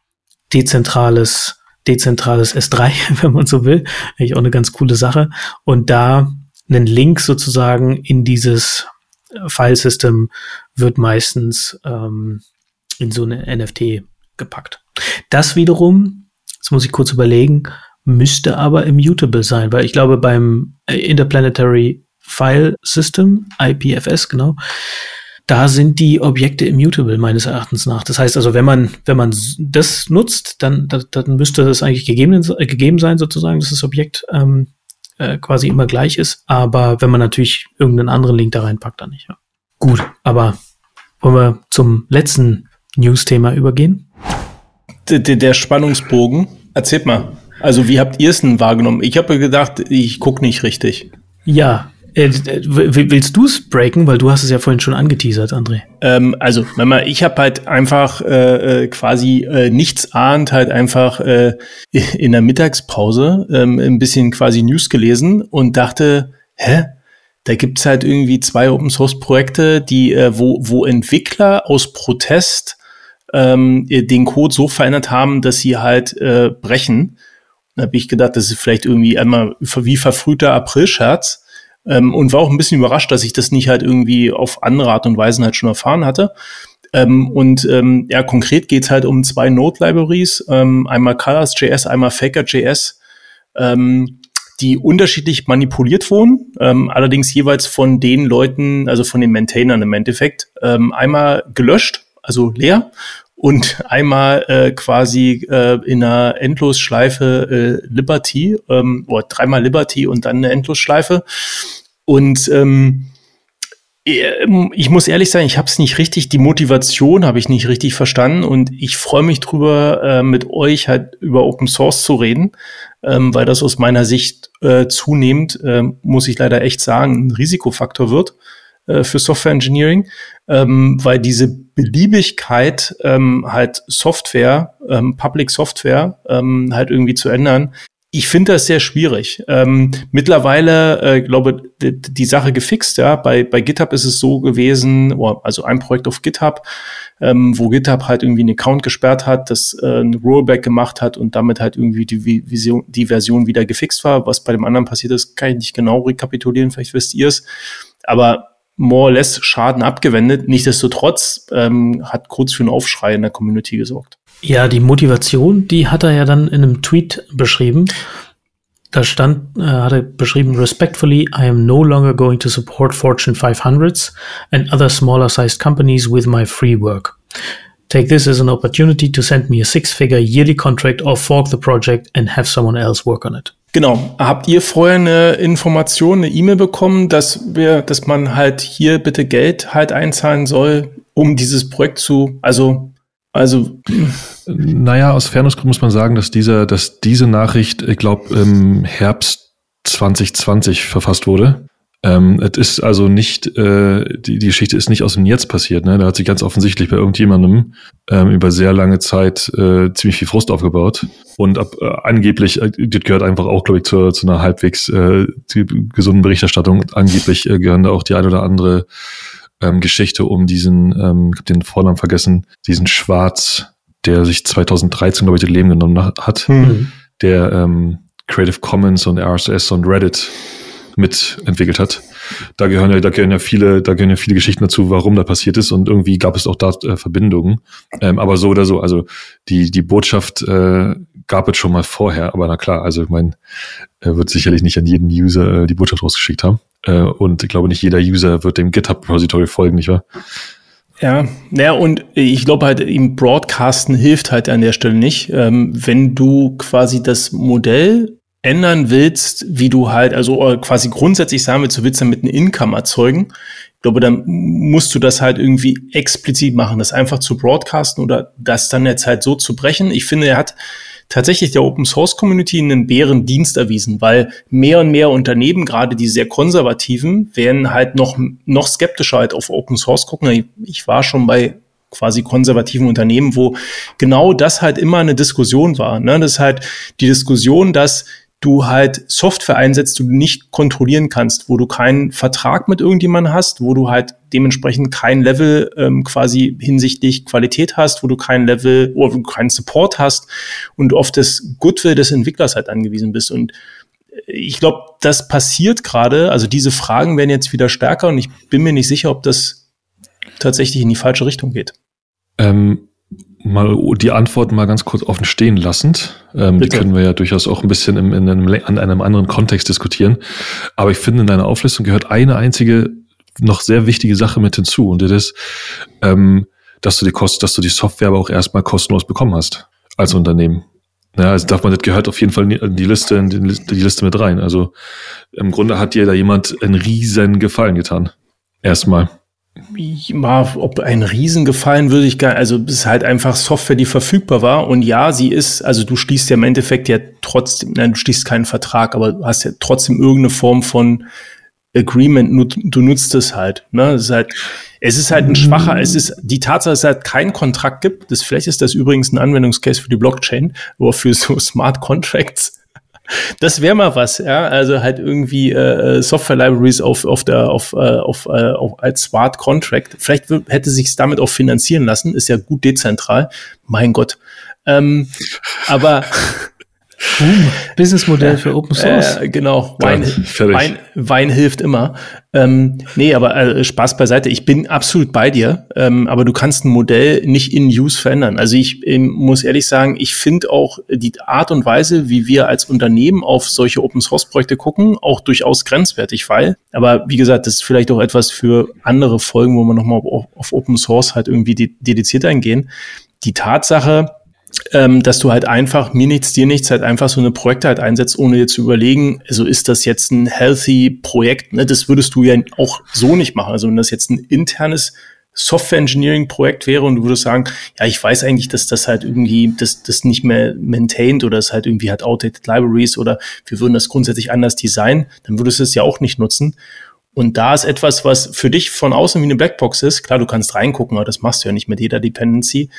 Speaker 1: dezentrales, dezentrales S3, wenn man so will. Eigentlich auch eine ganz coole Sache. Und da einen Link sozusagen in dieses äh, Filesystem wird meistens ähm, in so eine NFT gepackt. Das wiederum, jetzt muss ich kurz überlegen, müsste aber immutable sein, weil ich glaube beim äh, Interplanetary File System, IPFS, genau, da sind die Objekte immutable meines Erachtens nach. Das heißt also, wenn man, wenn man das nutzt, dann, dann, dann müsste das eigentlich gegeben, äh, gegeben sein, sozusagen, dass das Objekt ähm, äh, quasi immer gleich ist. Aber wenn man natürlich irgendeinen anderen Link da reinpackt, dann nicht. Ja. Gut, aber wollen wir zum letzten News-Thema übergehen?
Speaker 3: Der, der Spannungsbogen. Erzählt mal. Also, wie habt ihr es denn wahrgenommen? Ich habe gedacht, ich gucke nicht richtig.
Speaker 1: Ja, äh, willst du es breaken? Weil du hast es ja vorhin schon angeteasert, André.
Speaker 3: Ähm, also, ich habe halt einfach äh, äh, quasi äh, nichts ahnt, halt einfach äh, in der Mittagspause ähm, ein bisschen quasi News gelesen und dachte, hä? Da gibt's halt irgendwie zwei Open Source Projekte, die, äh, wo, wo Entwickler aus Protest ähm, den Code so verändert haben, dass sie halt äh, brechen. Da habe ich gedacht, das ist vielleicht irgendwie einmal wie verfrühter Aprilscherz. Ähm, und war auch ein bisschen überrascht, dass ich das nicht halt irgendwie auf andere Art und Weise halt schon erfahren hatte. Ähm, und ähm, ja, konkret geht's halt um zwei Node-Libraries, ähm, einmal Colors.js, einmal Faker.js, ähm, die unterschiedlich manipuliert wurden, ähm, allerdings jeweils von den Leuten, also von den Maintainern im Endeffekt, ähm, einmal gelöscht, also leer, und einmal äh, quasi äh, in einer Endlosschleife äh, Liberty, ähm, oder dreimal Liberty und dann eine Endlosschleife. Und ähm, ähm, ich muss ehrlich sein, ich habe es nicht richtig, die Motivation habe ich nicht richtig verstanden. Und ich freue mich drüber, äh, mit euch halt über Open Source zu reden, ähm, weil das aus meiner Sicht äh, zunehmend, äh, muss ich leider echt sagen, ein Risikofaktor wird äh, für Software Engineering, ähm, weil diese Beliebigkeit ähm, halt Software, ähm, Public Software ähm, halt irgendwie zu ändern, ich finde das sehr schwierig. Ähm, mittlerweile, äh, glaube die, die Sache gefixt. Ja, bei bei GitHub ist es so gewesen, also ein Projekt auf GitHub, ähm, wo GitHub halt irgendwie einen Account gesperrt hat, das äh, ein Rollback gemacht hat und damit halt irgendwie die Vision, die Version wieder gefixt war. Was bei dem anderen passiert ist, kann ich nicht genau rekapitulieren. Vielleicht wisst ihr es. Aber more or less Schaden abgewendet. Nichtsdestotrotz ähm, hat kurz für einen Aufschrei in der Community gesorgt.
Speaker 1: Ja, die Motivation, die hat er ja dann in einem Tweet beschrieben. Da stand, äh, hat er beschrieben, respectfully, I am no longer going to support Fortune 500s and other smaller sized companies with my free work. Take this as an opportunity to send me a six-figure yearly contract or fork the project and have someone else work on it.
Speaker 3: Genau. Habt ihr vorher eine Information, eine E-Mail bekommen, dass wir, dass man halt hier bitte Geld halt einzahlen soll, um dieses Projekt zu, also, also.
Speaker 2: Naja, aus Fairnessgründen muss man sagen, dass dieser, dass diese Nachricht, ich glaube, im Herbst 2020 verfasst wurde. Ähm, es ist also nicht, äh, die, die Geschichte ist nicht aus dem Jetzt passiert. Ne? Da hat sich ganz offensichtlich bei irgendjemandem ähm, über sehr lange Zeit äh, ziemlich viel Frust aufgebaut. Und ab, äh, angeblich, äh, das gehört einfach auch, glaube ich, zu, zu einer halbwegs äh, gesunden Berichterstattung. Angeblich äh, gehören da auch die ein oder andere ähm, Geschichte um diesen, ähm, ich habe den Vornamen vergessen, diesen Schwarz, der sich 2013, glaube ich, das Leben genommen hat, mhm. der ähm, Creative Commons und RSS und Reddit mitentwickelt hat. Da gehören ja, da gehören ja viele, da gehören ja viele Geschichten dazu, warum da passiert ist und irgendwie gab es auch da äh, Verbindungen. Ähm, aber so oder so, also die die Botschaft äh, gab es schon mal vorher, aber na klar, also ich meine, er wird sicherlich nicht an jeden User äh, die Botschaft rausgeschickt haben äh, und ich glaube nicht jeder User wird dem GitHub Repository folgen, nicht wahr?
Speaker 3: Ja, naja, und ich glaube halt, im Broadcasten hilft halt an der Stelle nicht. Ähm, wenn du quasi das Modell ändern willst, wie du halt, also äh, quasi grundsätzlich sagen willst, du willst damit ein Income erzeugen, ich glaube, dann musst du das halt irgendwie explizit machen, das einfach zu broadcasten oder das dann jetzt halt so zu brechen. Ich finde, er hat tatsächlich der Open Source Community einen Bärendienst erwiesen, weil mehr und mehr Unternehmen, gerade die sehr konservativen, werden halt noch, noch skeptischer halt auf Open Source gucken. Ich war schon bei quasi konservativen Unternehmen, wo genau das halt immer eine Diskussion war. Ne? Das ist halt die Diskussion, dass du halt Software einsetzt, die du nicht kontrollieren kannst, wo du keinen Vertrag mit irgendjemandem hast, wo du halt dementsprechend kein Level ähm, quasi hinsichtlich Qualität hast, wo du kein Level oder keinen Support hast und auf das Goodwill des Entwicklers halt angewiesen bist. Und ich glaube, das passiert gerade, also diese Fragen werden jetzt wieder stärker und ich bin mir nicht sicher, ob das tatsächlich in die falsche Richtung geht.
Speaker 2: Ähm, mal die Antwort mal ganz kurz offen stehen lassend. Ähm, die können wir ja durchaus auch ein bisschen im, in einem, an einem anderen Kontext diskutieren. Aber ich finde, in deiner Auflistung gehört eine einzige noch sehr wichtige Sache mit hinzu. Und das ist, ähm, dass du die Kost, dass du die Software aber auch erstmal kostenlos bekommen hast als Unternehmen. Ja, also darf man, das gehört auf jeden Fall in die Liste, in die Liste mit rein. Also im Grunde hat dir da jemand einen riesen Gefallen getan. Erstmal
Speaker 3: mal, ob ein Riesengefallen würde ich gar, also es ist halt einfach Software, die verfügbar war. Und ja, sie ist, also du schließt ja im Endeffekt ja trotzdem, nein, du schließt keinen Vertrag, aber du hast ja trotzdem irgendeine Form von Agreement, du nutzt es halt, ne, es ist halt, es ist halt ein schwacher, es ist, die Tatsache, dass es halt keinen Kontrakt gibt, das, vielleicht ist das übrigens ein Anwendungscase für die Blockchain, aber für so Smart Contracts das wäre mal was, ja. Also halt irgendwie äh, Software-Libraries auf, auf der, auf, äh, auf, äh, auf als Smart Contract. Vielleicht hätte sich damit auch finanzieren lassen, ist ja gut dezentral. Mein Gott. Ähm, aber
Speaker 1: Boom. Businessmodell für Open Source.
Speaker 3: Äh, genau, Wein, Wein, Wein, hilft immer. Ähm, nee, aber äh, Spaß beiseite. Ich bin absolut bei dir, ähm, aber du kannst ein Modell nicht in Use verändern. Also ich ähm, muss ehrlich sagen, ich finde auch die Art und Weise, wie wir als Unternehmen auf solche Open Source Projekte gucken, auch durchaus grenzwertig, weil, aber wie gesagt, das ist vielleicht auch etwas für andere Folgen, wo wir nochmal auf, auf Open Source halt irgendwie dediziert eingehen. Die Tatsache, ähm, dass du halt einfach mir nichts, dir nichts, halt einfach so eine Projekte halt einsetzt, ohne dir zu überlegen, also ist das jetzt ein healthy Projekt, ne? Das würdest du ja auch so nicht machen. Also wenn das jetzt ein internes Software Engineering Projekt wäre und du würdest sagen, ja, ich weiß eigentlich, dass das halt irgendwie, das, das nicht mehr maintained oder es halt irgendwie hat outdated Libraries oder wir würden das grundsätzlich anders designen, dann würdest du es ja auch nicht nutzen. Und da ist etwas, was für dich von außen wie eine Blackbox ist. Klar, du kannst reingucken, aber das machst du ja nicht mit jeder Dependency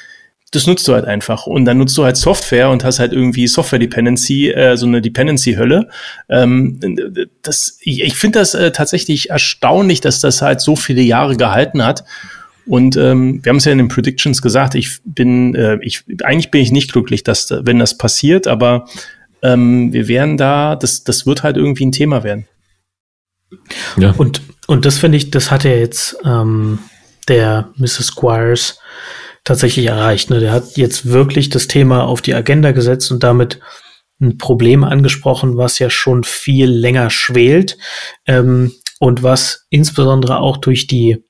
Speaker 3: das nutzt du halt einfach. Und dann nutzt du halt Software und hast halt irgendwie Software-Dependency, äh, so eine Dependency-Hölle. Ähm, das, ich ich finde das äh, tatsächlich erstaunlich, dass das halt so viele Jahre gehalten hat. Und ähm, wir haben es ja in den Predictions gesagt, ich bin, äh, ich, eigentlich bin ich nicht glücklich, dass, wenn das passiert, aber ähm, wir werden da, das, das wird halt irgendwie ein Thema werden.
Speaker 1: Ja. Und und das finde ich, das hat er jetzt ähm, der Mrs. Squires tatsächlich erreicht. Ne? Der hat jetzt wirklich das Thema auf die Agenda gesetzt und damit ein Problem angesprochen, was ja schon viel länger schwelt ähm, und was insbesondere auch durch die,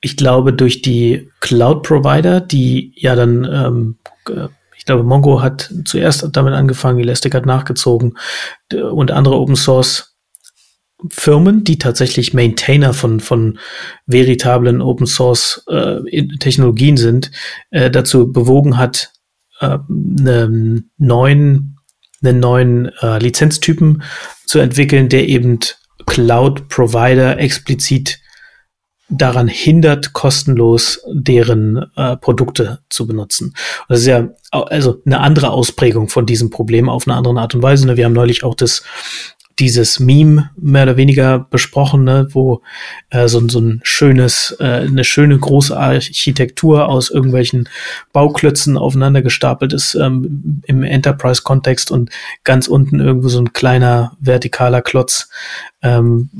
Speaker 1: ich glaube, durch die Cloud-Provider, die ja dann, ähm, äh, ich glaube, Mongo hat zuerst damit angefangen, Elastic hat nachgezogen und andere Open Source Firmen, die tatsächlich Maintainer von, von veritablen Open Source äh, Technologien sind, äh, dazu bewogen hat, äh, einen neuen, einen neuen äh, Lizenztypen zu entwickeln, der eben Cloud-Provider explizit daran hindert, kostenlos deren äh, Produkte zu benutzen. Und das ist ja also eine andere Ausprägung von diesem Problem auf eine andere Art und Weise. Ne? Wir haben neulich auch das dieses Meme mehr oder weniger besprochen, ne, wo äh, so, so ein schönes, äh, eine schöne große Architektur aus irgendwelchen Bauklötzen aufeinander gestapelt ist ähm, im Enterprise-Kontext und ganz unten irgendwo so ein kleiner vertikaler Klotz ähm,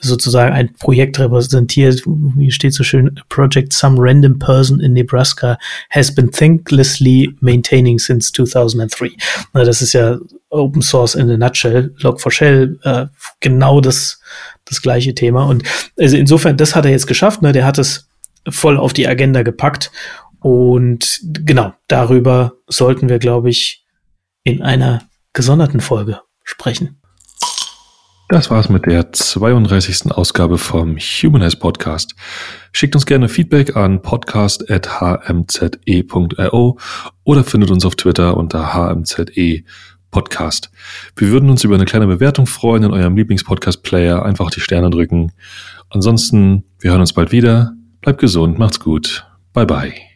Speaker 1: sozusagen ein Projekt repräsentiert, wie steht so schön, Project some random person in Nebraska has been thanklessly maintaining since 2003. Na, das ist ja Open Source in a nutshell, Log4Shell, äh, genau das, das gleiche Thema. Und also insofern, das hat er jetzt geschafft, ne? der hat es voll auf die Agenda gepackt. Und genau, darüber sollten wir, glaube ich, in einer gesonderten Folge sprechen.
Speaker 2: Das war's mit der 32. Ausgabe vom Humanize Podcast. Schickt uns gerne Feedback an podcast.hmze.io oder findet uns auf Twitter unter hmze Podcast. Wir würden uns über eine kleine Bewertung freuen in eurem Lieblingspodcast-Player. Einfach die Sterne drücken. Ansonsten, wir hören uns bald wieder. Bleibt gesund, macht's gut. Bye bye.